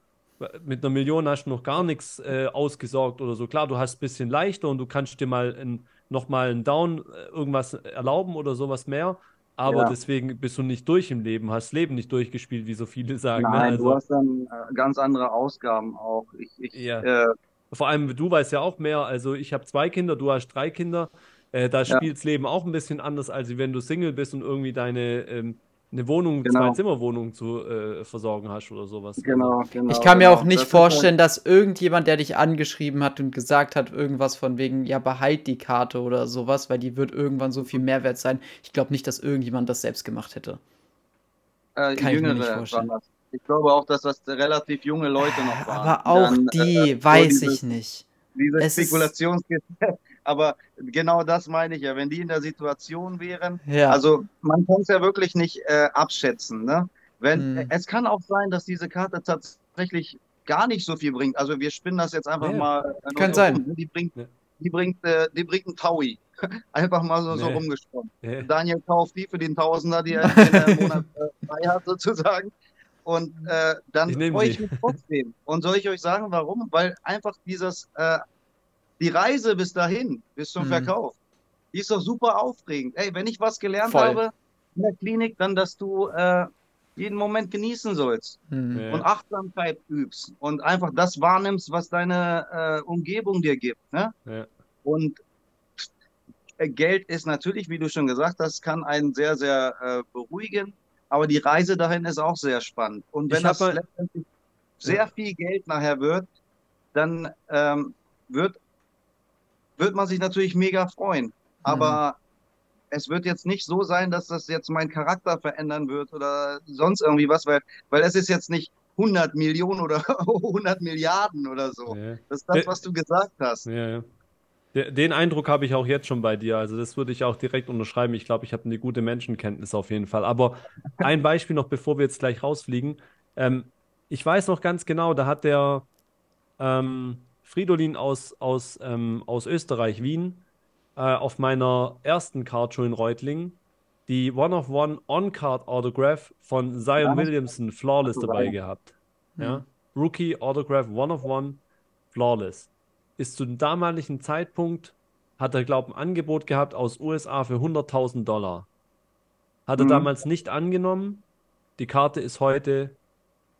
Mit einer Million hast du noch gar nichts äh, ausgesorgt oder so. Klar, du hast ein bisschen leichter und du kannst dir mal ein, noch mal einen Down äh, irgendwas erlauben oder sowas mehr. Aber Ja. deswegen bist du nicht durch im Leben, hast das Leben nicht durchgespielt, wie so viele sagen. ne? Nein, Also- du hast dann äh, ganz andere Ausgaben auch. Ich, ich, Ja. äh, Vor allem, du weißt ja auch mehr. Also, ich habe zwei Kinder, du hast drei Kinder. Äh, da Ja. spielt das Leben auch ein bisschen anders, als wenn du Single bist und irgendwie deine ähm, eine Wohnung, Genau. Zwei-Zimmer-Wohnung zu äh, versorgen hast oder sowas. genau, genau. Ich kann mir genau. auch nicht Das halt- vorstellen, dass irgendjemand, der dich angeschrieben hat und gesagt hat, irgendwas von wegen, ja, behalt die Karte oder sowas, weil die wird irgendwann so viel Mehrwert sein. Ich glaube nicht, dass irgendjemand das selbst gemacht hätte. Äh, Kann ich mir Jüngere nicht vorstellen. Ich glaube auch, dass das relativ junge Leute noch waren. Aber auch Dann, die, äh, weiß dieses- ich nicht. Diese Es ist- Spekulationsgeschäft. Aber genau das meine ich ja. Wenn die in der Situation wären, Ja. also man kann es ja wirklich nicht äh, abschätzen. Ne? Wenn, Hm. Es kann auch sein, dass diese Karte tatsächlich gar nicht so viel bringt. Also wir spinnen das jetzt einfach Ja. mal. äh, Kann sein. Die bringt, Ja. die bringt, äh, die bringt einen Taui. Einfach mal so, so Nee. rumgesprochen. Äh, Daniel kauft die für den Tausender, die er im Monat äh, frei hat, sozusagen. Und äh, dann freue ich mich trotzdem. Und soll ich euch sagen, warum? Weil einfach dieses, äh, die Reise bis dahin, bis zum Mhm. Verkauf, die ist doch super aufregend. Ey, wenn ich was gelernt Voll. habe in der Klinik, dann, dass du äh, jeden Moment genießen sollst Hm. Ja. und Achtsamkeit übst und einfach das wahrnimmst, was deine äh, Umgebung dir gibt. Ne? Ja. Und äh, Geld ist natürlich, wie du schon gesagt hast, kann einen sehr, sehr äh, beruhigen, aber die Reise dahin ist auch sehr spannend. Und wenn Ich das letztendlich sehr viel Geld nachher wird, dann ähm, wird, wird man sich natürlich mega freuen. Aber es wird jetzt nicht so sein, dass das jetzt meinen Charakter verändern wird oder sonst irgendwie was, weil, weil es ist jetzt nicht 100 Millionen oder 100 Milliarden oder so. Ja. Das ist das, was du gesagt hast. Ja, ja. De- Den Eindruck habe ich auch jetzt schon bei dir. Also das würde ich auch direkt unterschreiben. Ich glaube, ich habe eine gute Menschenkenntnis auf jeden Fall. Aber ein Beispiel noch, bevor wir jetzt gleich rausfliegen. Ähm, ich weiß noch ganz genau, da hat der ähm, Fridolin aus, aus, ähm, aus Österreich, Wien, äh, auf meiner ersten Card Show in Reutlingen die One-of-One On-Card Autograph von Zion Ja. Williamson Flawless dabei gehabt. Ja. Rookie Autograph One of One Flawless. Ist zu dem damaligen Zeitpunkt, hat er, glaube ich, ein Angebot gehabt aus USA für 100.000 Dollar. Hat er Mhm. damals nicht angenommen. Die Karte ist heute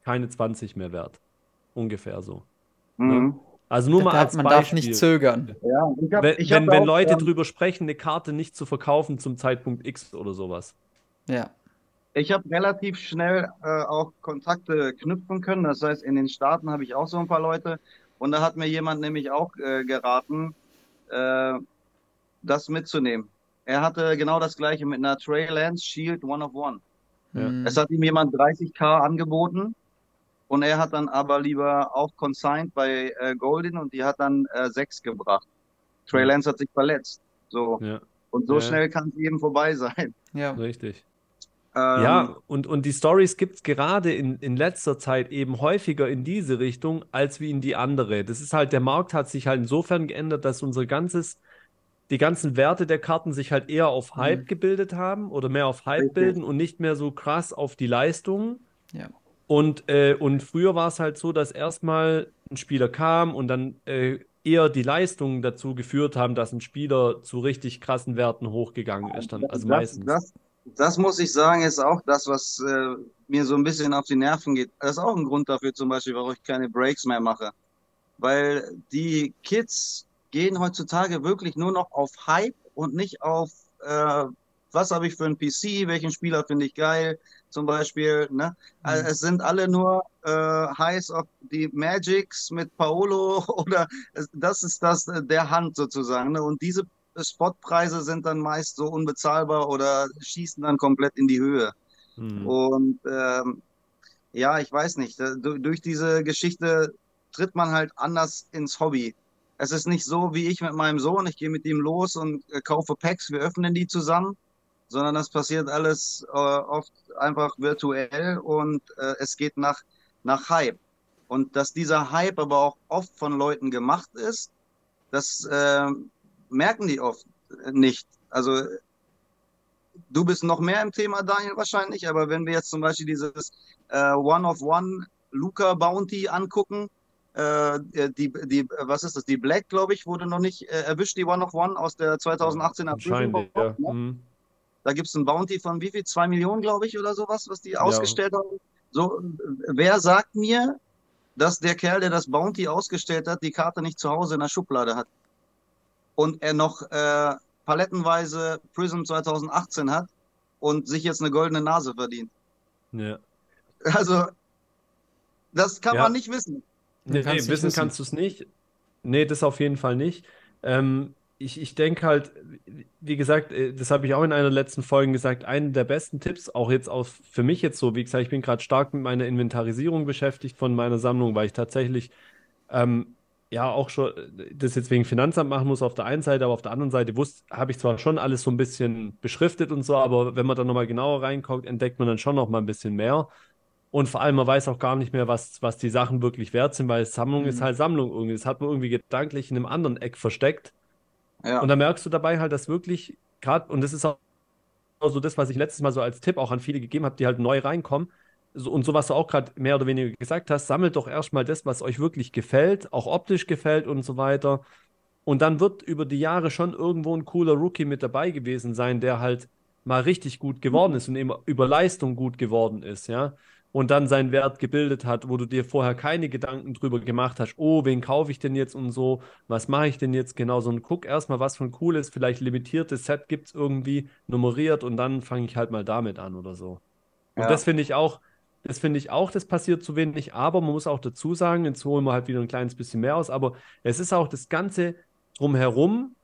keine 20 mehr wert. Ungefähr so. Mhm. Also nur Da mal darf, als man darf Beispiel. nicht zögern. Ja, ich hab, Wenn, ich wenn, wenn auch, Leute ähm, drüber sprechen, eine Karte nicht zu verkaufen zum Zeitpunkt X oder sowas. Ja. Ich habe relativ schnell äh, auch Kontakte knüpfen können. Das heißt, in den Staaten habe ich auch so ein paar Leute. Und da hat mir jemand nämlich auch äh, geraten, äh, das mitzunehmen. Er hatte genau das gleiche mit einer Trey Lance Shield One of One. Ja. Mhm. Es hat ihm jemand 30k angeboten und er hat dann aber lieber auch consigned bei äh, Golden und die hat dann äh, 6 gebracht. Trey. Lance hat sich verletzt. So. Ja, Und so Ja. schnell kann es eben vorbei sein. ja. richtig. Ähm, Ja, und, und die Stories gibt es gerade in, in letzter Zeit eben häufiger in diese Richtung als wie in die andere. Das ist halt, der Markt hat sich halt insofern geändert, dass unser ganzes, die ganzen Werte der Karten sich halt eher auf Hype Mhm. gebildet haben oder mehr auf Hype Richtig. bilden und nicht mehr so krass auf die Leistungen. Ja. Und, äh, und früher war es halt so, dass erstmal ein Spieler kam und dann äh, eher die Leistungen dazu geführt haben, dass ein Spieler zu richtig krassen Werten hochgegangen ist. Dann, also das, meistens. Das, das muss ich sagen, ist auch das, was äh, mir so ein bisschen auf die Nerven geht. Das ist auch ein Grund dafür zum Beispiel, warum ich keine Breaks mehr mache. Weil die Kids gehen heutzutage wirklich nur noch auf Hype und nicht auf, äh, was habe ich für einen PC, welchen Spieler finde ich geil, zum Beispiel. Ne? Also Mhm. es sind alle nur äh, heiß auf die Magics mit Paolo oder das ist das äh, der Hand sozusagen. Ne? Und diese Spotpreise sind dann meist so unbezahlbar oder schießen dann komplett in die Höhe. Hm. Und ähm, ja, ich weiß nicht, du- durch diese Geschichte tritt man halt anders ins Hobby. Es ist nicht so wie ich mit meinem Sohn, ich gehe mit ihm los und äh, kaufe Packs, wir öffnen die zusammen, sondern das passiert alles äh, oft einfach virtuell und äh, es geht nach, nach Hype. Und dass dieser Hype aber auch oft von Leuten gemacht ist, das äh, merken die oft nicht. Also du bist noch mehr im Thema, Daniel, wahrscheinlich, aber wenn wir jetzt zum Beispiel dieses äh, One-of-One Luca Bounty angucken, äh, die, die, was ist das? Die Black, glaube ich, wurde noch nicht äh, erwischt, die One-of-One aus der 2018er Anscheinend, Prison ja. Ne? Hm. Da gibt es ein Bounty von wie viel? Zwei Millionen, glaube ich, oder sowas, was die Ja. ausgestellt haben. So, wer sagt mir, dass der Kerl, der das Bounty ausgestellt hat, die Karte nicht zu Hause in der Schublade hat? Und er noch äh, palettenweise Prism 2018 hat und sich jetzt eine goldene Nase verdient. Ja. Also, das kann Ja. man nicht wissen. Nee, kannst nee, nicht wissen wissen. kannst du es nicht. Nee, das auf jeden Fall nicht. Ähm, ich ich denke halt, wie gesagt, äh, das habe ich auch in einer letzten Folge gesagt, einen der besten Tipps, auch jetzt auch für mich jetzt so, wie gesagt, ich bin gerade stark mit meiner Inventarisierung beschäftigt von meiner Sammlung, weil ich tatsächlich ähm, ja auch schon äh, das jetzt wegen Finanzamt machen muss auf der einen Seite, aber auf der anderen Seite wusste, habe ich zwar schon alles so ein bisschen beschriftet und so, aber wenn man dann nochmal genauer reinguckt, entdeckt man dann schon nochmal ein bisschen mehr. Und vor allem, man weiß auch gar nicht mehr, was, was die Sachen wirklich wert sind, weil Sammlung ist Mhm. halt Sammlung irgendwie. Das hat man irgendwie gedanklich in einem anderen Eck versteckt. Ja. Und da merkst du dabei halt, dass wirklich gerade, und das ist auch so das, was ich letztes Mal so als Tipp auch an viele gegeben habe, die halt neu reinkommen. So, und so, was du auch gerade mehr oder weniger gesagt hast, sammelt doch erstmal das, was euch wirklich gefällt, auch optisch gefällt und so weiter. Und dann wird über die Jahre schon irgendwo ein cooler Rookie mit dabei gewesen sein, der halt mal richtig gut geworden ist und eben über Leistung gut geworden ist, ja. Und dann seinen Wert gebildet hat, wo du dir vorher keine Gedanken drüber gemacht hast, oh, wen kaufe ich denn jetzt und so, was mache ich denn jetzt genau, sondern guck erstmal, was für ein cooles, vielleicht limitiertes Set gibt es irgendwie nummeriert und dann fange ich halt mal damit an oder so. Und Ja. das finde ich auch, das finde ich auch, das passiert zu wenig, aber man muss auch dazu sagen, jetzt holen wir halt wieder ein kleines bisschen mehr aus, aber es ist auch das Ganze drumherum,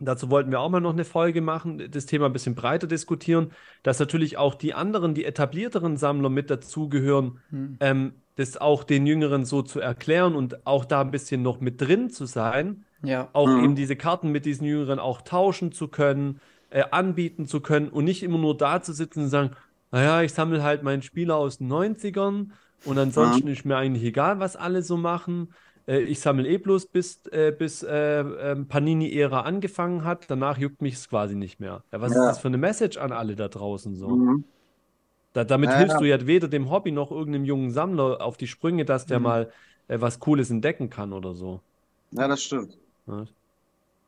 dazu wollten wir auch mal noch eine Folge machen, das Thema ein bisschen breiter diskutieren, dass natürlich auch die anderen, die etablierteren Sammler mit dazugehören, Hm. ähm, das auch den Jüngeren so zu erklären und auch da ein bisschen noch mit drin zu sein, Ja. auch Mhm. eben diese Karten mit diesen Jüngeren auch tauschen zu können, äh, anbieten zu können und nicht immer nur da zu sitzen und sagen, naja, ich sammle halt meinen Spieler aus den 90ern und ansonsten ist mir eigentlich egal, was alle so machen. Äh, ich sammle eh bloß bis, äh, bis äh, ähm, Panini-Ära angefangen hat, danach juckt mich es quasi nicht mehr. Ja, was Ja. ist das für eine Message an alle da draußen so? Mhm. Da, damit Ja, hilfst ja. du ja weder dem Hobby noch irgendeinem jungen Sammler auf die Sprünge, dass der Mhm. mal äh, was Cooles entdecken kann oder so. Ja, das stimmt.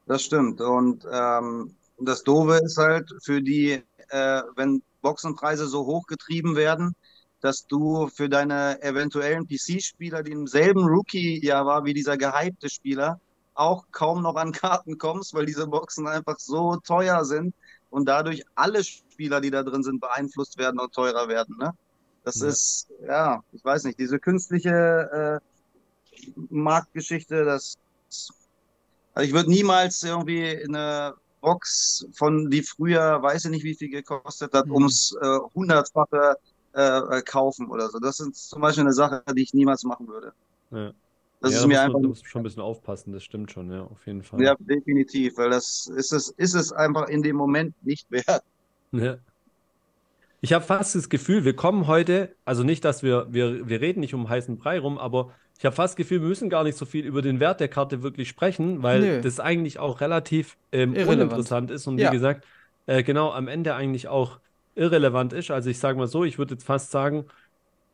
Das stimmt. Und ähm, das Doofe ist halt für die, äh, wenn Boxenpreise so hoch getrieben werden, dass du für deine eventuellen PC-Spieler, die im selben Rookie-Jahr war wie dieser gehypte Spieler, auch kaum noch an Karten kommst, weil diese Boxen einfach so teuer sind und dadurch alle Spieler, die da drin sind, beeinflusst werden und teurer werden. Ne? Das Ja. ist, ja, ich weiß nicht, diese künstliche äh, Marktgeschichte, das also ich würde niemals irgendwie eine Box von, die früher, weiß ich nicht, wie viel gekostet hat, Mhm. ums äh, hundertfache äh, äh, kaufen oder so. Das ist zum Beispiel eine Sache, die ich niemals machen würde. Ja. Das ja, ist da mir muss einfach, man, da muss schon ein bisschen aufpassen, das stimmt schon, ja, auf jeden Fall. ja, definitiv, weil das ist es, ist es einfach in dem Moment nicht wert. Ja. Ich habe fast das Gefühl, wir kommen heute, also nicht, dass wir, wir, wir reden nicht um heißen Brei rum, aber ich habe fast das Gefühl, wir müssen gar nicht so viel über den Wert der Karte wirklich sprechen, weil Nö. das eigentlich auch relativ ähm, uninteressant ist und wie Ja. gesagt, äh, genau am Ende eigentlich auch irrelevant ist. Also ich sage mal so, ich würde jetzt fast sagen,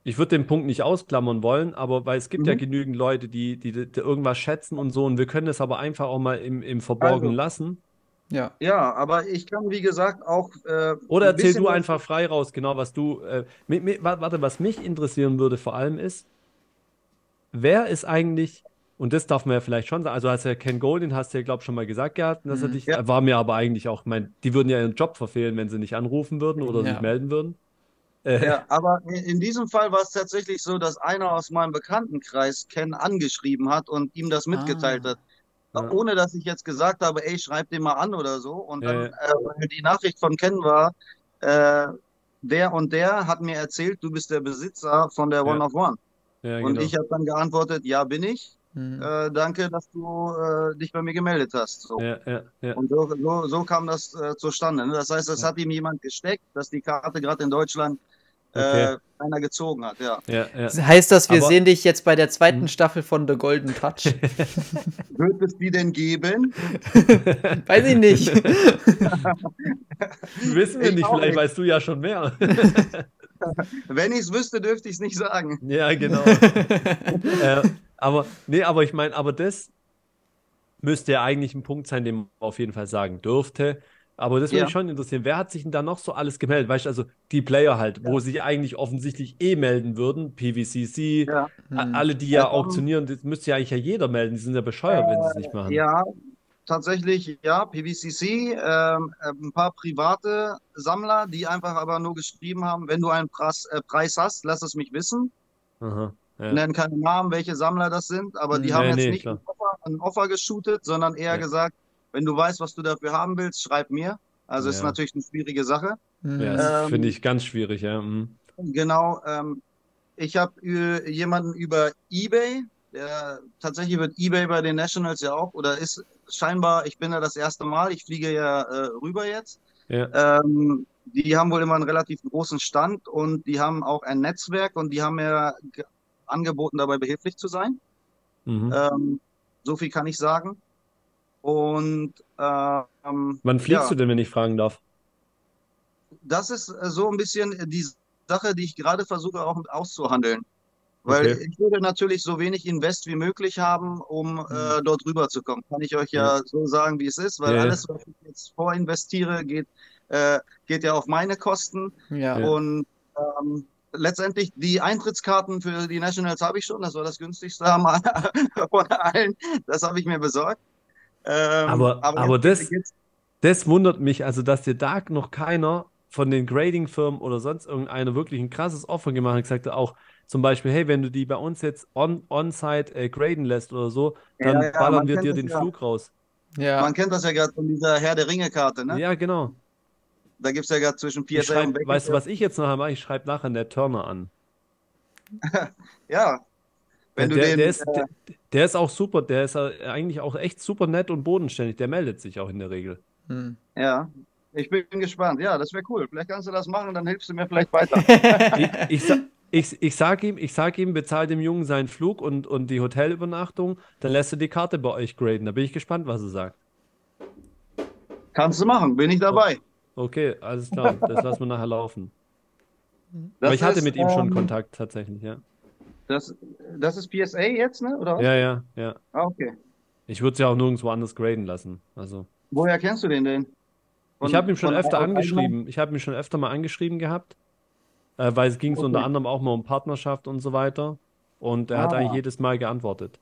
ich würde den Punkt nicht ausklammern wollen, aber weil es gibt ja Mhm. genügend Leute, die, die, die irgendwas schätzen und so und wir können es aber einfach auch mal im, im Verborgenen Also. lassen. Ja. Ja, aber ich kann, wie gesagt, auch äh, Oder ein erzähl bisschen du einfach frei raus, genau was du. Äh, mi, mi, wa- warte, was mich interessieren würde vor allem ist, wer ist eigentlich, und das darf man ja vielleicht schon sagen, also hast ja Ken Goldin, hast du ja, glaube ich, schon mal gesagt gehabt, dass er Mhm. dich, Ja. war mir aber eigentlich auch, mein, die würden ja ihren Job verfehlen, wenn sie nicht anrufen würden oder Ja. sich melden würden. Äh, Ja, aber in diesem Fall war es tatsächlich so, dass einer aus meinem Bekanntenkreis Ken angeschrieben hat und ihm das mitgeteilt Ah. hat. Ja. Ohne dass ich jetzt gesagt habe, ey, schreib den mal an oder so. Und dann, äh, weil die Nachricht von Ken war, äh, der und der hat mir erzählt, du bist der Besitzer von der. One of One. Und genau. ich habe dann geantwortet, ja, bin ich. Mhm. Äh, danke, dass du äh, dich bei mir gemeldet hast. So. Ja, ja, ja. Und so, so, so kam das äh, zustande. Ne? Das heißt, es Ja. hat ihm jemand gesteckt, dass die Karte gerade in Deutschland äh, Okay. einer gezogen hat. Ja. Ja, ja. Heißt das, wir Aber- sehen dich jetzt bei der zweiten Mhm. Staffel von The Golden Touch? Wird es die denn geben? Weiß ich nicht. Wissen wir Ich nicht, vielleicht nicht. weißt du ja schon mehr. Wenn ich es wüsste, dürfte ich es nicht sagen. Ja, genau. äh, aber, nee, aber ich meine, aber das müsste ja eigentlich ein Punkt sein, den man auf jeden Fall sagen dürfte. Aber das würde Ja. mich schon interessieren. Wer hat sich denn da noch so alles gemeldet? Weißt du, also die Player halt, wo sich eigentlich offensichtlich eh melden würden, PVCC, Ja. Hm. alle, die ja Ja, auktionieren, das müsste ja eigentlich ja jeder melden. Die sind ja bescheuert, wenn sie es nicht machen. Ja, tatsächlich, ja, PVCC, ähm, äh, ein paar private Sammler, die einfach aber nur geschrieben haben, wenn du einen Preis, äh, Preis hast, lass es mich wissen. Aha, ja. Nennen keine Namen, welche Sammler das sind, aber die Nee, haben jetzt nee, nicht klar. ein Offer, ein Offer geshootet, sondern eher Ja. gesagt, wenn du weißt, was du dafür haben willst, schreib mir. Also ist Ja. natürlich eine schwierige Sache. Mhm. Ja, Ähm, finde ich ganz schwierig, ja. mhm. Genau, ähm, ich habe jemanden über eBay, der tatsächlich wird eBay bei den Nationals ja auch, oder ist scheinbar, ich bin ja das erste Mal, ich fliege ja äh, rüber jetzt. Ja, Ähm, die haben wohl immer einen relativ großen Stand und die haben auch ein Netzwerk und die haben mir ge- angeboten, dabei behilflich zu sein. mhm. Ähm, so viel kann ich sagen. Und ähm, Wann fliegst ja. du denn, wenn ich fragen darf? das ist äh, so ein bisschen die Sache, die ich gerade versuche auch auszuhandeln. Weil Okay. ich würde natürlich so wenig Invest wie möglich haben, um äh, dort rüberzukommen. Kann ich euch ja, so sagen, wie es ist, weil Ja, ja. alles, was ich jetzt vorinvestiere, geht, äh, geht ja auf meine Kosten. Ja. Ja. Und ähm, letztendlich die Eintrittskarten für die Nationals habe ich schon. Das war das günstigste am- von allen. Das habe ich mir besorgt. Ähm, Aber- aber jetzt das- geht's- Das wundert mich, also dass dir da noch keiner von den Grading-Firmen oder sonst irgendeiner wirklich ein krasses Offer gemacht hat und gesagt hat, auch zum Beispiel, hey, wenn du die bei uns jetzt on, on-site äh, graden lässt oder so, dann Ja, ja, ballern wir dir den ja. Flug raus. Ja. Man kennt das ja gerade von dieser Herr der Ringe-Karte, ne? Ja, genau. Da gibt es ja gerade zwischen Ich PSA schreib, und Beckett. weißt du, was ich jetzt nachher mache? Ich schreibe nachher Ned Turner an. Ja. Wenn du der, den, der, ist, äh, der, der ist auch super, der ist äh, eigentlich auch echt super nett und bodenständig. Der meldet sich auch in der Regel. Hm. ja, ich bin gespannt. Ja, das wäre cool. Vielleicht kannst du das machen, dann hilfst du mir vielleicht weiter. Ich, ich, sa- ich, ich sag ihm, ich sag ihm, bezahl dem Jungen seinen Flug und, und die Hotelübernachtung, dann lässt er die Karte bei euch graden. Da bin ich gespannt, was er sagt. Kannst du machen, bin ich dabei. Okay, alles klar, das lassen wir nachher laufen. Aber ich hatte ist, mit ihm schon ähm, Kontakt tatsächlich, ja. Das, das ist PSA jetzt, ne? Oder? Ja, ja, ja. Ah, okay. Ich würde es ja auch nirgendwo anders graden lassen. Also, Woher kennst du den denn? ich habe ihn schon von öfter angeschrieben. Ich habe ihn schon öfter mal angeschrieben gehabt, äh, weil es ging so unter Okay. anderem auch mal um Partnerschaft und so weiter. Und er hat Ah. eigentlich jedes Mal geantwortet.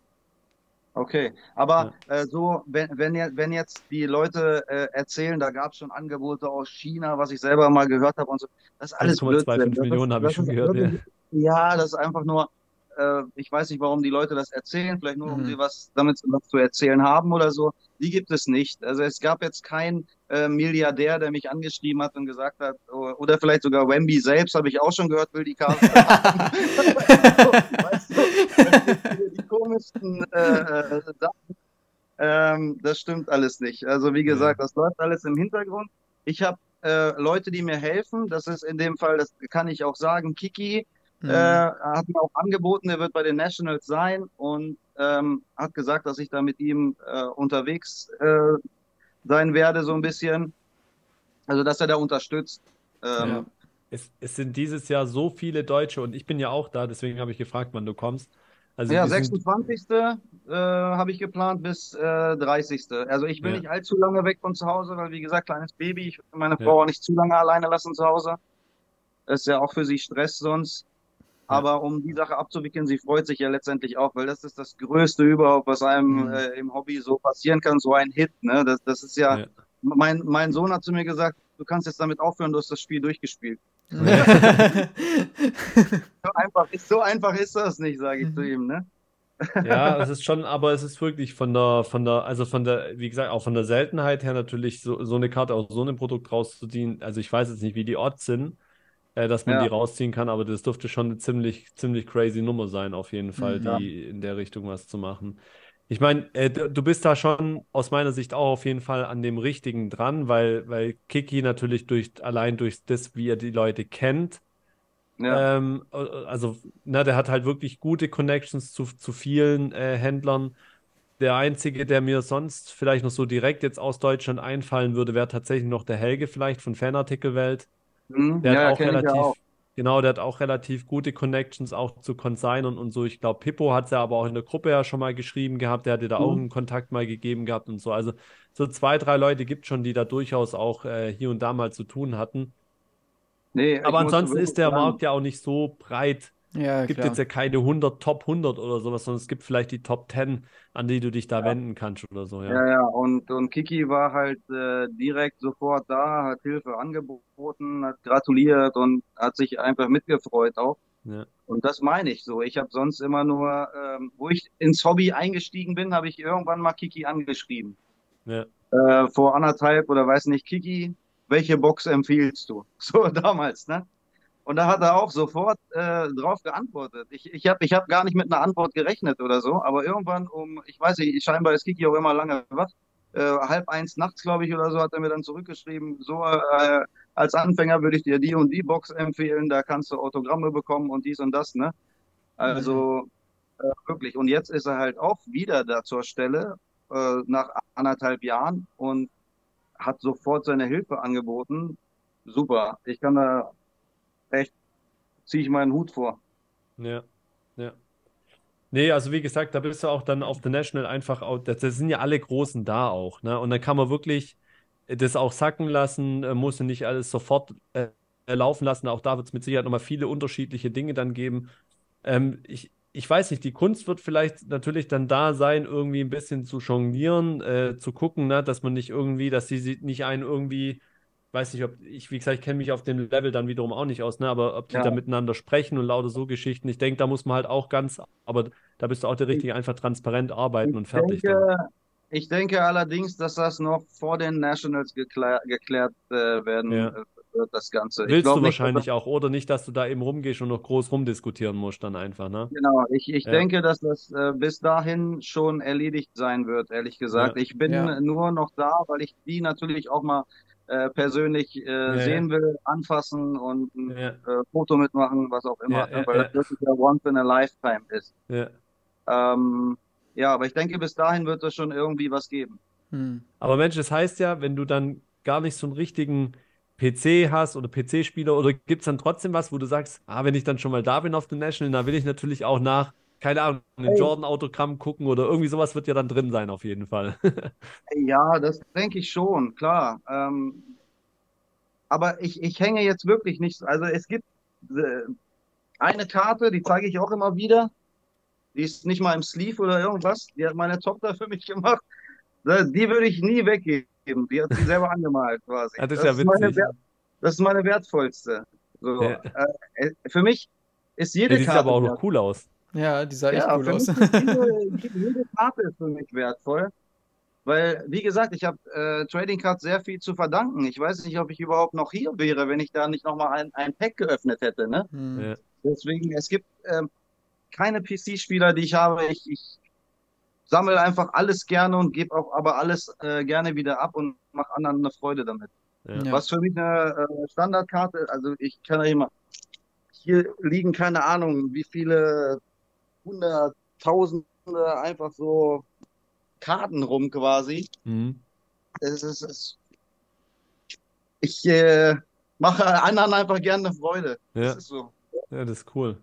Okay, aber äh, so, wenn, wenn, je- wenn jetzt die Leute äh, erzählen, da gab es schon Angebote aus China, was ich selber mal gehört habe und so, das ist alles 1,25 Blödsinn. Das Millionen habe ich schon gehört, ja. wirklich- Ja, das ist einfach nur, äh, ich weiß nicht, warum die Leute das erzählen, vielleicht nur, um Mhm. sie was damit was zu erzählen haben oder so. Die gibt es nicht. Also es gab jetzt keinen äh, Milliardär, der mich angeschrieben hat und gesagt hat, o- oder vielleicht sogar Wemby selbst, habe ich auch schon gehört, will die Karte haben. weißt du, die komischsten äh, äh, Sachen. Ähm, das stimmt alles nicht. Also wie gesagt, das läuft alles im Hintergrund. Ich habe äh, Leute, die mir helfen. Das ist in dem Fall, das kann ich auch sagen, Kiki Mhm. äh, hat mir auch angeboten, er wird bei den Nationals sein und ähm, hat gesagt, dass ich da mit ihm äh, unterwegs äh, sein werde, so ein bisschen. Also, dass er da unterstützt. Ähm, Ja. Es, es sind dieses Jahr so viele Deutsche und ich bin ja auch da, deswegen habe ich gefragt, wann du kommst. Also Ja, wir sind, 26. Äh, habe ich geplant bis äh, 30. Also ich will Ja. nicht allzu lange weg von zu Hause, weil wie gesagt, kleines Baby, ich will meine Ja. Frau auch nicht zu lange alleine lassen zu Hause. Das ist ja auch für sie Stress sonst. Aber um die Sache abzuwickeln, sie freut sich ja letztendlich auch, weil das ist das Größte überhaupt, was einem Mhm. äh, im Hobby so passieren kann, so ein Hit. Ne? Das, das ist ja, Ja. mein, mein Sohn hat zu mir gesagt, du kannst jetzt damit aufhören, du hast das Spiel durchgespielt. So einfach ist, so einfach ist das nicht, sage ich Mhm. zu ihm. Ne? Ja, es ist schon, aber es ist wirklich von der, von der, also von der, wie gesagt, auch von der Seltenheit her natürlich so, so eine Karte aus so einem Produkt rauszuziehen. Also ich weiß jetzt nicht, wie die Odds sind, äh, dass man Ja. die rausziehen kann, aber das dürfte schon eine ziemlich, ziemlich crazy Nummer sein, auf jeden Fall, Mhm. die in der Richtung was zu machen. Ich meine, äh, du bist da schon aus meiner Sicht auch auf jeden Fall an dem Richtigen dran, weil, weil Kiki natürlich durch, allein durch das, wie er die Leute kennt, Ja. ähm, äh, also, na, der hat halt wirklich gute Connections zu, zu vielen äh, Händlern. Der einzige, der mir sonst vielleicht noch so direkt jetzt aus Deutschland einfallen würde, wäre tatsächlich noch der Helge vielleicht von Fanartikelwelt. Hm, Der ja, hat auch relativ, auch. genau, der hat auch relativ gute Connections auch zu Consignern und so. Ich glaube, Pippo hat es ja aber auch in der Gruppe ja schon mal geschrieben gehabt. Der hatte da auch Mhm. einen Kontakt mal gegeben gehabt und so. Also so zwei, drei Leute gibt es schon, die da durchaus auch äh, hier und da mal zu tun hatten. Nee, Aber ansonsten ist der sagen, Markt ja auch nicht so breit. Ja, Es gibt klar. jetzt ja keine 100, Top 100 oder sowas, sondern es gibt vielleicht die Top 10, an die du dich da wenden kannst oder so, ja. Ja, ja, und, und Kiki war halt äh, direkt sofort da, hat Hilfe angeboten, hat gratuliert und hat sich einfach mitgefreut auch. Ja. Und das meine ich so. Ich habe sonst immer nur, ähm, wo ich ins Hobby eingestiegen bin, habe ich irgendwann mal Kiki angeschrieben. Ja. Äh, vor anderthalb oder weiß nicht, Kiki, welche Box empfiehlst du? So damals, ne? Und da hat er auch sofort äh, drauf geantwortet. Ich, ich habe ich hab gar nicht mit einer Antwort gerechnet oder so, aber irgendwann um, ich weiß nicht, scheinbar ist Kiki auch immer lange wach, äh, halb eins nachts, glaube ich, oder so, hat er mir dann zurückgeschrieben, so äh, als Anfänger würde ich dir die und die Box empfehlen, da kannst du Autogramme bekommen und dies und das, ne? Also äh, wirklich. Und jetzt ist er halt auch wieder da zur Stelle, äh, nach anderthalb Jahren und hat sofort seine Hilfe angeboten. Super. Ich kann da echt, ziehe ich meinen Hut vor. Ja, ja. Nee, also wie gesagt, da bist du auch dann auf The National einfach, das sind ja alle Großen da auch, ne? Und dann kann man wirklich das auch sacken lassen, äh, muss nicht alles sofort äh, laufen lassen. Auch da wird es mit Sicherheit nochmal viele unterschiedliche Dinge dann geben. Ähm, ich, ich weiß nicht, die Kunst wird vielleicht natürlich dann da sein, irgendwie ein bisschen zu jonglieren, äh, zu gucken, ne, dass man nicht irgendwie, dass sie sie nicht einen irgendwie, weiß nicht, ob ich, wie gesagt, ich kenne mich auf dem Level dann wiederum auch nicht aus, ne, aber ob die Ja. da miteinander sprechen und lauter so Geschichten. Ich denke, da muss man halt auch ganz, aber da bist du auch der Richtige, einfach transparent arbeiten und Ich fertig dann. denke, ich denke allerdings, dass das noch vor den Nationals geklär, geklärt äh, werden Ja. äh, wird, das Ganze. Ich Willst du nicht, wahrscheinlich auch, oder nicht, dass du da eben rumgehst und noch groß rumdiskutieren musst dann einfach, ne? Genau, ich, ich Ja. denke, dass das äh, bis dahin schon erledigt sein wird, ehrlich gesagt. Ja. Ich bin Ja. nur noch da, weil ich die natürlich auch mal äh, persönlich äh, ja. sehen will, anfassen und ein Ja, äh, Foto mitmachen, was auch immer, Ja, ne? ja, weil ja. das wirklich ja once in a lifetime ist. ja. Ähm, ja, aber ich denke, bis dahin wird es schon irgendwie was geben. Hm. Aber Mensch, das heißt ja, wenn du dann gar nicht so einen richtigen PC hast oder PC-Spieler oder gibt es dann trotzdem was, wo du sagst, ah, wenn ich dann schon mal da bin auf dem National, da will ich natürlich auch nach, keine Ahnung, ein Jordan-Autogramm gucken oder irgendwie sowas wird ja dann drin sein auf jeden Fall. Ja, das denke ich schon, klar. Ähm, aber ich, ich hänge jetzt wirklich nicht. Also es gibt äh, eine Karte, die zeige ich auch immer wieder. Die ist nicht mal im Sleeve oder irgendwas. Die hat meine Tochter für mich gemacht. Die würde ich nie weggeben. Die hat sie selber angemalt quasi. Das ist ja meine, witzig. Wert- das ist meine wertvollste. So, Ja. äh, für mich ist jede Ja, die sieht Karte aber auch noch cool aus. Ja, die sah echt Ja, cool für aus. jede, jede Karte ist für mich wertvoll. Weil, wie gesagt, ich habe äh, Trading Cards sehr viel zu verdanken. Ich weiß nicht, ob ich überhaupt noch hier wäre, wenn ich da nicht nochmal ein, ein Pack geöffnet hätte. Ne? Hm. Ja. Deswegen, es gibt ähm, keine PC-Spieler, die ich habe. Ich, ich sammle einfach alles gerne und gebe auch aber alles äh, gerne wieder ab und mache anderen eine Freude damit. Ja. Was für mich eine äh, Standardkarte, also ich kann ja immer, hier liegen keine Ahnung, wie viele hunderttausende einfach so Karten rum quasi. Mhm. Es ist, es, ich äh, mache anderen einfach gerne eine Freude. Ja. Das ist so. ja, das ist cool.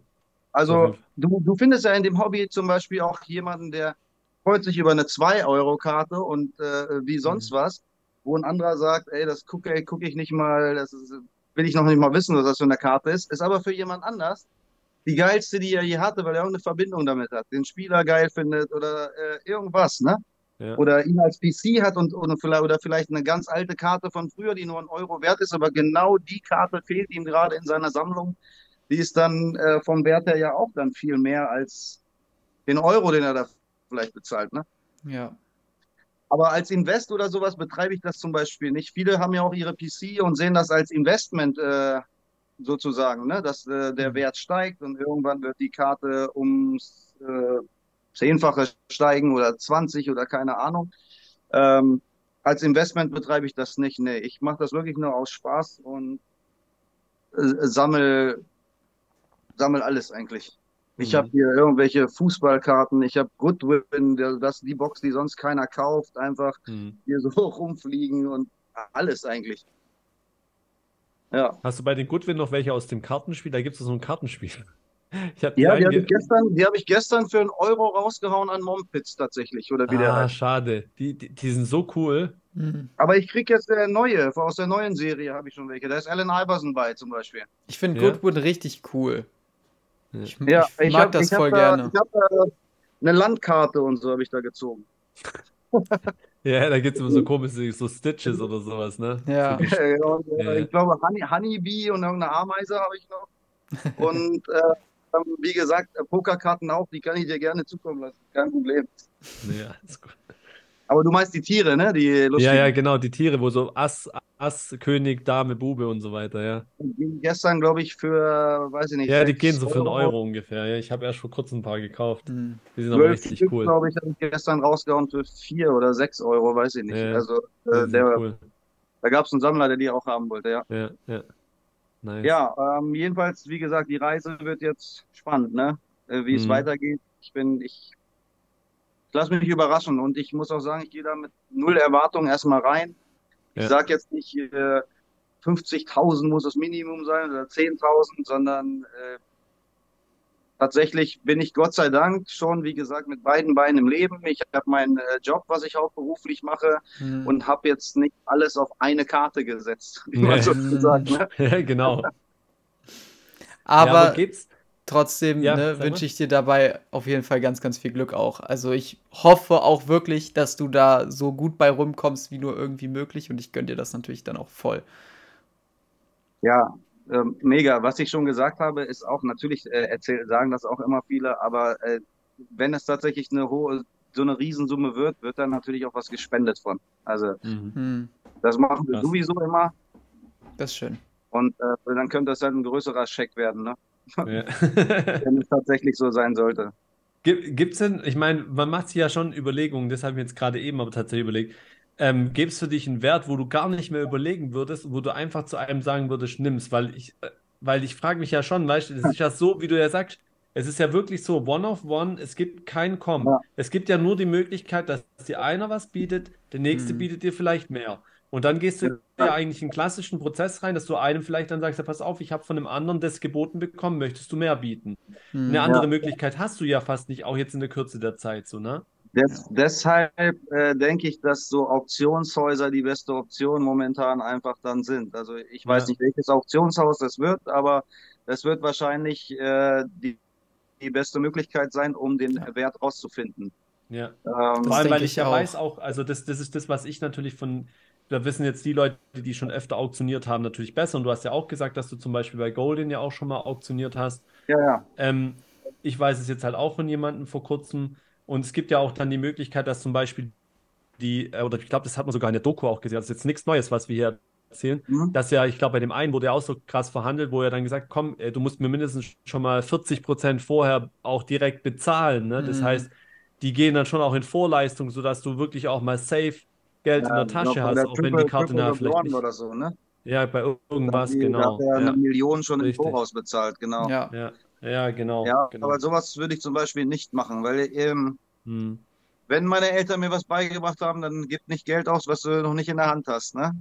Also du, du findest ja in dem Hobby zum Beispiel auch jemanden, der freut sich über eine 2-Euro-Karte und äh, wie sonst Mhm. was, wo ein anderer sagt, ey, das gucke guck ich nicht mal, das ist, will ich noch nicht mal wissen, was das für eine Karte ist, ist aber für jemand anders die geilste, die er je hatte, weil er irgendeine Verbindung damit hat, den Spieler geil findet oder äh, irgendwas, ne? Ja. Oder ihn als PC hat und, und vielleicht, oder vielleicht eine ganz alte Karte von früher, die nur ein Euro wert ist, aber genau die Karte fehlt ihm gerade in seiner Sammlung. Die ist dann äh, vom Wert her ja auch dann viel mehr als den Euro, den er da vielleicht bezahlt, ne? Ja. Aber als Invest oder sowas betreibe ich das zum Beispiel nicht. Viele haben ja auch ihre PC und sehen das als Investment äh, sozusagen, ne? dass äh, der Mhm. Wert steigt und irgendwann wird die Karte ums äh, Zehnfache steigen oder 20 oder keine Ahnung. Ähm, als Investment betreibe ich das nicht. Nee, ich mache das wirklich nur aus Spaß und äh, sammel, sammel alles eigentlich. Ich Mhm. habe hier irgendwelche Fußballkarten, ich habe Goodwin, das die Box, die sonst keiner kauft, einfach Mhm. hier so rumfliegen und alles eigentlich. Ja. Hast du bei den Goodwin noch welche aus dem Kartenspiel? Da gibt es so ein Kartenspiel. Ich die Ja, die habe ich gestern, die habe ich gestern für einen Euro rausgehauen an Mompits tatsächlich, oder wie der Ah, heißt. schade. Die, die, die sind so cool. Hm. Aber ich krieg jetzt der neue, aus der neuen Serie habe ich schon welche. Da ist Allen Iverson bei zum Beispiel. Ich finde Ja. Goodwood richtig cool. Ja. Ich, Ja, ich mag hab- das hab voll da, gerne. Ich habe da eine Landkarte und so habe ich da gezogen. Ja, da gibt es immer so komische, so Stitches oder sowas, ne? Ja. So äh, Ja. Ich glaube, Honey, Honeybee und irgendeine Ameise habe ich noch. Und äh, ähm, wie gesagt, Pokerkarten auch, die kann ich dir gerne zukommen lassen. Kein Problem. Ja, ist gut. Aber du meinst die Tiere, ne? Die ja, lustigen. ja, genau, die Tiere, wo so Ass, Ass, König, Dame, Bube und so weiter, ja. Die gestern, glaube ich, für, weiß ich nicht, Ja, die gehen so für einen Euro ungefähr. Ja, ich habe erst vor kurzem ein paar gekauft. Hm. Die sind aber richtig Stück, cool. glaube ich, habe ich gestern rausgehauen für vier oder sechs Euro, weiß ich nicht. Ja, also äh, der, cool. da gab es einen Sammler, der die auch haben wollte, ja. Ja, ja. Nice. Ja, ähm, jedenfalls, wie gesagt, die Reise wird jetzt spannend, ne? Äh, wie es Mhm. weitergeht. Ich bin, ich, ich lasse mich überraschen und ich muss auch sagen, ich gehe da mit null Erwartungen erstmal rein. Ich Ja. sage jetzt nicht, äh, 50.000 muss das Minimum sein oder 10.000, sondern äh, tatsächlich bin ich Gott sei Dank schon, wie gesagt, mit beiden Beinen im Leben. Ich habe meinen äh, Job, was ich hauptberuflich mache Hm. und habe jetzt nicht alles auf eine Karte gesetzt, wie Ja. man sozusagen. Ne? Ja, genau. Ja, Aber geht's? Trotzdem Ja, ne, wünsche ich dir dabei auf jeden Fall ganz, ganz viel Glück auch. Also ich hoffe auch wirklich, dass du da so gut bei rumkommst, wie nur irgendwie möglich. Und ich gönne dir das natürlich dann auch voll. Ja, ähm, mega. Was ich schon gesagt habe, ist auch natürlich, äh, erzähl, sagen das auch immer viele, aber äh, wenn es tatsächlich eine hohe, so eine Riesensumme wird, wird dann natürlich auch was gespendet von. Also Mhm. Hm. das machen wir Krass. sowieso immer Das ist schön. und äh, dann könnte das halt ein größerer Scheck werden, ne? Ja. Wenn es tatsächlich so sein sollte. Gibt, gibt's denn, ich meine, man macht sich ja schon Überlegungen, das habe ich jetzt gerade eben aber tatsächlich überlegt. Ähm, gäbe es für dich einen Wert, wo du gar nicht mehr überlegen würdest, wo du einfach zu einem sagen würdest, nimm's, weil ich, äh, weil ich frage mich ja schon, weißt du, das ist ja so, wie du ja sagst, es ist ja wirklich so, one of one, es gibt kein Kommen. Ja. Es gibt ja nur die Möglichkeit, dass dir einer was bietet, der nächste Mhm. bietet dir vielleicht mehr. Und dann gehst du ja eigentlich in einen klassischen Prozess rein, dass du einem vielleicht dann sagst, ja, pass auf, ich habe von einem anderen das geboten bekommen, möchtest du mehr bieten? Hm. Eine andere Ja. Möglichkeit hast du ja fast nicht, auch jetzt in der Kürze der Zeit, so, ne? Des, deshalb äh, denke ich, dass so Auktionshäuser die beste Option momentan einfach dann sind. Also ich weiß Ja. nicht, welches Auktionshaus das wird, aber es wird wahrscheinlich äh, die, die beste Möglichkeit sein, um den Ja. Wert rauszufinden. Ja. Ähm, Vor allem, weil ich ich ja auch. weiß auch, also das, das ist das, was ich natürlich von, da wissen jetzt die Leute, die schon öfter auktioniert haben, natürlich besser. Und du hast ja auch gesagt, dass du zum Beispiel bei Golden ja auch schon mal auktioniert hast. ja, ja. Ähm, ich weiß es jetzt halt auch von jemandem vor kurzem. Und es gibt ja auch dann die Möglichkeit, dass zum Beispiel die, äh, oder ich glaube, das hat man sogar in der Doku auch gesehen, das ist jetzt nichts Neues, was wir hier erzählen, Mhm. dass ja, ich glaube, bei dem einen wurde ja auch so krass verhandelt, wo er dann gesagt, komm, äh, du musst mir mindestens schon mal 40 Prozent vorher auch direkt bezahlen. Ne? Das Mhm. heißt, die gehen dann schon auch in Vorleistung, sodass du wirklich auch mal safe Geld in Ja, der ich Tasche glaub, bei hast, der auch wenn die Karte Triple na, vielleicht nicht. oder so, ne? Ja, bei irgendwas, Die, genau. Da hat er Ja, eine Million schon im richtig. Voraus bezahlt, genau. Ja. ja, ja, genau, Ja, genau. aber sowas würde ich zum Beispiel nicht machen, weil ähm, Hm. wenn meine Eltern mir was beigebracht haben, dann gib nicht Geld aus, was du noch nicht in der Hand hast, ne?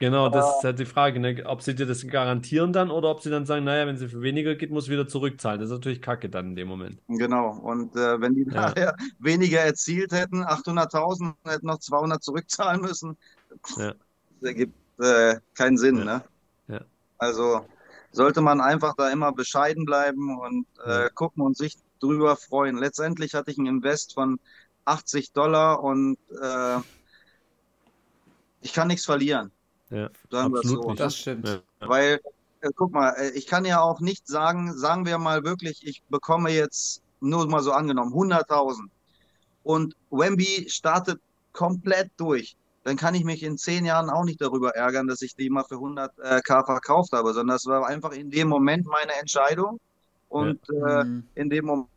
Genau, das ist halt die Frage, ne? Ob sie dir das garantieren dann oder ob sie dann sagen, naja, wenn sie für weniger geht, muss wieder zurückzahlen. Das ist natürlich Kacke dann in dem Moment. Genau. Und äh, wenn die Ja. nachher weniger erzielt hätten, 800.000, hätten noch 200 zurückzahlen müssen, Ja. das ergibt äh, keinen Sinn, Ja. ne? Ja. Also sollte man einfach da immer bescheiden bleiben und äh, gucken und sich drüber freuen. Letztendlich hatte ich ein Invest von 80 Dollar und äh, ich kann nichts verlieren. Ja, Sagen wir so. nicht. Das stimmt. Ja. Weil, äh, guck mal, äh, ich kann ja auch nicht sagen, sagen wir mal wirklich, ich bekomme jetzt, nur mal so angenommen, 100.000 und Wemby startet komplett durch. Dann kann ich mich in zehn Jahren auch nicht darüber ärgern, dass ich die mal für 100k verkauft habe, sondern das war einfach in dem Moment meine Entscheidung. Und äh, Hm. in dem Moment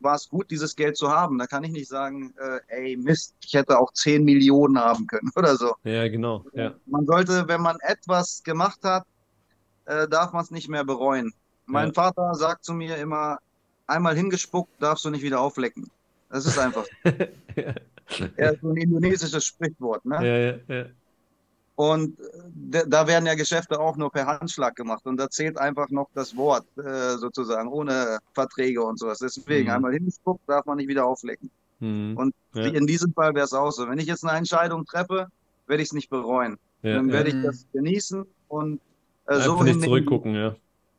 war es gut, dieses Geld zu haben. Da kann ich nicht sagen, äh, ey Mist, ich hätte auch 10 Millionen haben können oder so. Ja, genau. Ja. Man sollte, wenn man etwas gemacht hat, äh, darf man es nicht mehr bereuen. Mein Ja. Vater sagt zu mir immer, einmal hingespuckt, darfst du nicht wieder auflecken. Das ist einfach. Er ist so ein indonesisches Sprichwort, ne? Ja, ja, ja. Und äh, da werden ja Geschäfte auch nur per Handschlag gemacht und da zählt einfach noch das Wort äh, sozusagen, ohne Verträge und sowas. Deswegen Mhm. einmal hingespuckt, darf man nicht wieder auflecken. Hm. Und Ja. in diesem Fall wäre es auch so. Wenn ich jetzt eine Entscheidung treffe, werde ich es nicht bereuen. Ja, Dann ja. werde ich Mhm. das genießen und äh, so Einfach nicht hinnehmen, zurückgucken, ja.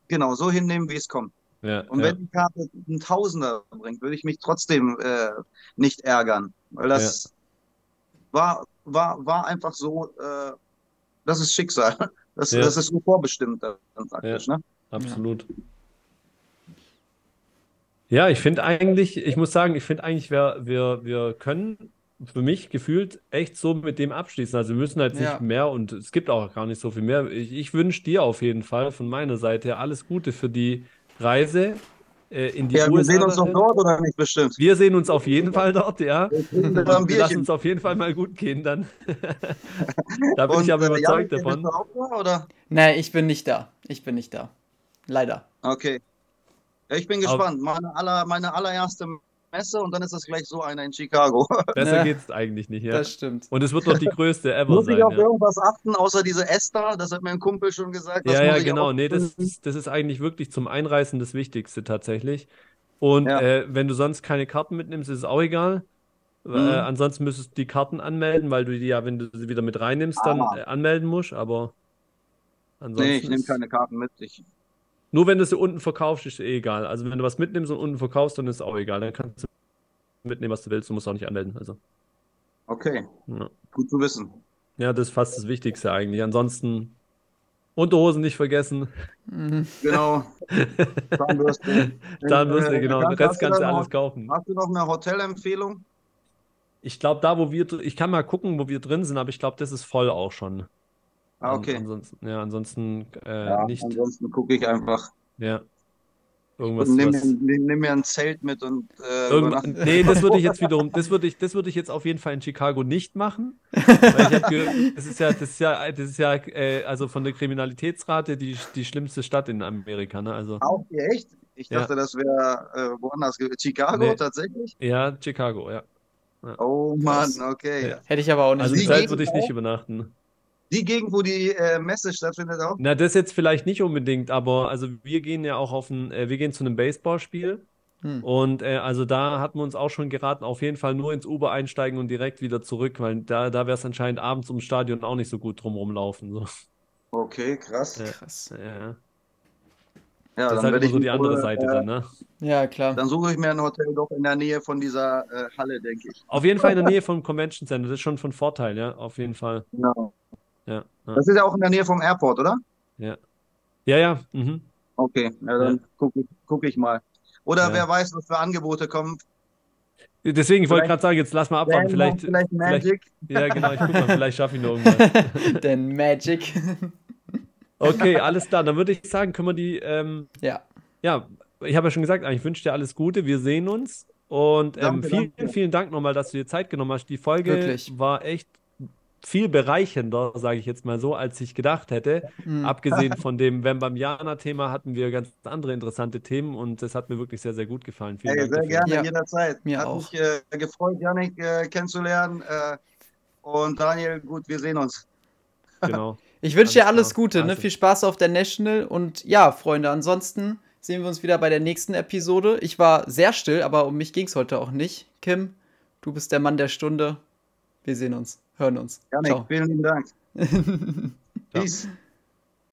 genau, so hinnehmen, wie es kommt. Ja, Und ja. wenn die Karte einen Tausender bringt, würde ich mich trotzdem äh, nicht ärgern, weil das war, war, war einfach so, äh, das ist Schicksal. Das, Ja. das ist so vorbestimmt dann praktisch, ne? Absolut. Ja, ich finde eigentlich, ich muss sagen, ich finde eigentlich, wir, wir, wir können für mich gefühlt echt so mit dem abschließen. Also wir müssen halt Ja. nicht mehr und es gibt auch gar nicht so viel mehr. Ich, ich wünsche dir auf jeden Fall von meiner Seite alles Gute für die Reise äh, in die Ja, wir USA. sehen uns dahin. dort oder nicht bestimmt? Wir sehen uns auf jeden Fall dort, ja. Wir Wir lassen uns auf jeden Fall mal gut gehen dann. Da bin Und, ich aber äh, überzeugt bist davon. du auch da, oder? Nee, ich bin nicht da. Ich bin nicht da. Leider. Okay. Ja, ich bin gespannt. Meine, aller, meine allererste Messe und dann ist das gleich so einer in Chicago. Besser Ja. geht's eigentlich nicht, ja. Das stimmt. Und es wird doch die größte ever Muss sein, ich auf ja. irgendwas achten, außer diese Esther? Das hat mir ein Kumpel schon gesagt. Das Ja, muss ja, genau. Nee, das, das ist eigentlich wirklich zum Einreißen das Wichtigste tatsächlich. Und Ja. äh, wenn du sonst keine Karten mitnimmst, ist es auch egal. Mhm. Äh, ansonsten müsstest du die Karten anmelden, weil du die ja, wenn du sie wieder mit reinnimmst, dann Ah. äh, anmelden musst. Aber ansonsten Nee, ich nehme keine Karten mit. Ich, nur wenn du sie unten verkaufst, ist eh egal. Also wenn du was mitnimmst und unten verkaufst, dann ist es auch egal. Dann kannst du mitnehmen, was du willst. Du musst auch nicht anmelden. Also okay, ja. gut zu wissen. ja, das ist fast das Wichtigste eigentlich. Ansonsten Unterhosen nicht vergessen. Mhm. Genau. Zahnbürste. Zahnbürste, Äh, genau. Den Rest kannst du alles noch- kaufen. Hast du noch eine Hotelempfehlung? Ich glaube, da, wo wir, ich kann mal gucken, wo wir drin sind, aber ich glaube, das ist voll auch schon. Ah, An, okay. ansonsten, ja, ansonsten äh, Ja, nicht. ansonsten gucke ich einfach. Ja. Irgendwas, Und nimm, was. mir- nimm, nimm mir ein Zelt mit und äh, Irgendwas, übernachte. nee, das würde ich jetzt wiederum, das würde ich, das würde ich jetzt auf jeden Fall in Chicago nicht machen. Weil ge- das ist ja, das ist ja, das ist ja, äh, also von der Kriminalitätsrate die, die schlimmste Stadt in Amerika, ne? Also, Auch hier echt? Ich Ja. dachte, das wäre äh, woanders. Chicago Nee. tatsächlich? ja, Chicago, ja. Oh Mann, okay. Ja. Hätte ich aber auch nicht. Also. Zelt geht's würde ich nicht auch? übernachten. Die Gegend, wo die äh, Messe stattfindet auch? Na, das jetzt vielleicht nicht unbedingt, aber also wir gehen ja auch auf ein, äh, wir gehen zu einem Baseballspiel. Hm. Und äh, also da hat man uns auch schon geraten, auf jeden Fall nur ins Uber einsteigen und direkt wieder zurück, weil da, da wäre es anscheinend abends ums Stadion auch nicht so gut drumherum laufen. So. Okay, krass. Ja, Krass. ja. Ja, Das ist dann halt werde immer ich so die andere Seite äh, dann, ne? Ja, klar. Dann suche ich mir ein Hotel doch in der Nähe von dieser äh, Halle, denke ich. Auf jeden Fall in der Nähe vom Convention Center, das ist schon von Vorteil, ja, auf jeden Fall. Genau. Ja, ja, Das ist ja auch in der Nähe vom Airport, oder? ja. Ja, ja, mhm. Okay, ja, dann Ja. gucke ich, guck ich mal. Oder Ja. wer weiß, was für Angebote kommen. Deswegen, ich wollte Vielleicht- gerade sagen, jetzt lass mal abwarten, vielleicht, vielleicht Magic. ja, genau, ich guck mal, vielleicht schaffe ich noch irgendwas. Denn Magic. Okay, alles klar, dann würde ich sagen, können wir die, ähm, ja. ja, ich habe ja schon gesagt, ich wünsche dir alles Gute, wir sehen uns und ähm, Danke, vielen, danke. vielen Dank nochmal, dass du dir Zeit genommen hast. Die Folge Wirklich. war echt viel bereichender, sage ich jetzt mal so, als ich gedacht hätte. Hm. Abgesehen von dem Wembamjana-Thema hatten wir ganz andere interessante Themen und das hat mir wirklich sehr, sehr gut gefallen. Vielen Hey, Dank sehr dafür. gerne, Ja. jederzeit. Mir Hat auch. mich äh, gefreut, Janik äh, kennenzulernen. Äh, und Daniel, gut, wir sehen uns. Genau. Ich wünsche dir Alles alles klar. Gute, ne? Also. Viel Spaß auf der National und ja, Freunde, ansonsten sehen wir uns wieder bei der nächsten Episode. Ich war sehr still, aber um mich ging es heute auch nicht. Kim, du bist der Mann der Stunde. Wir sehen uns, hören uns. Janik, Ciao. vielen Dank. Peace.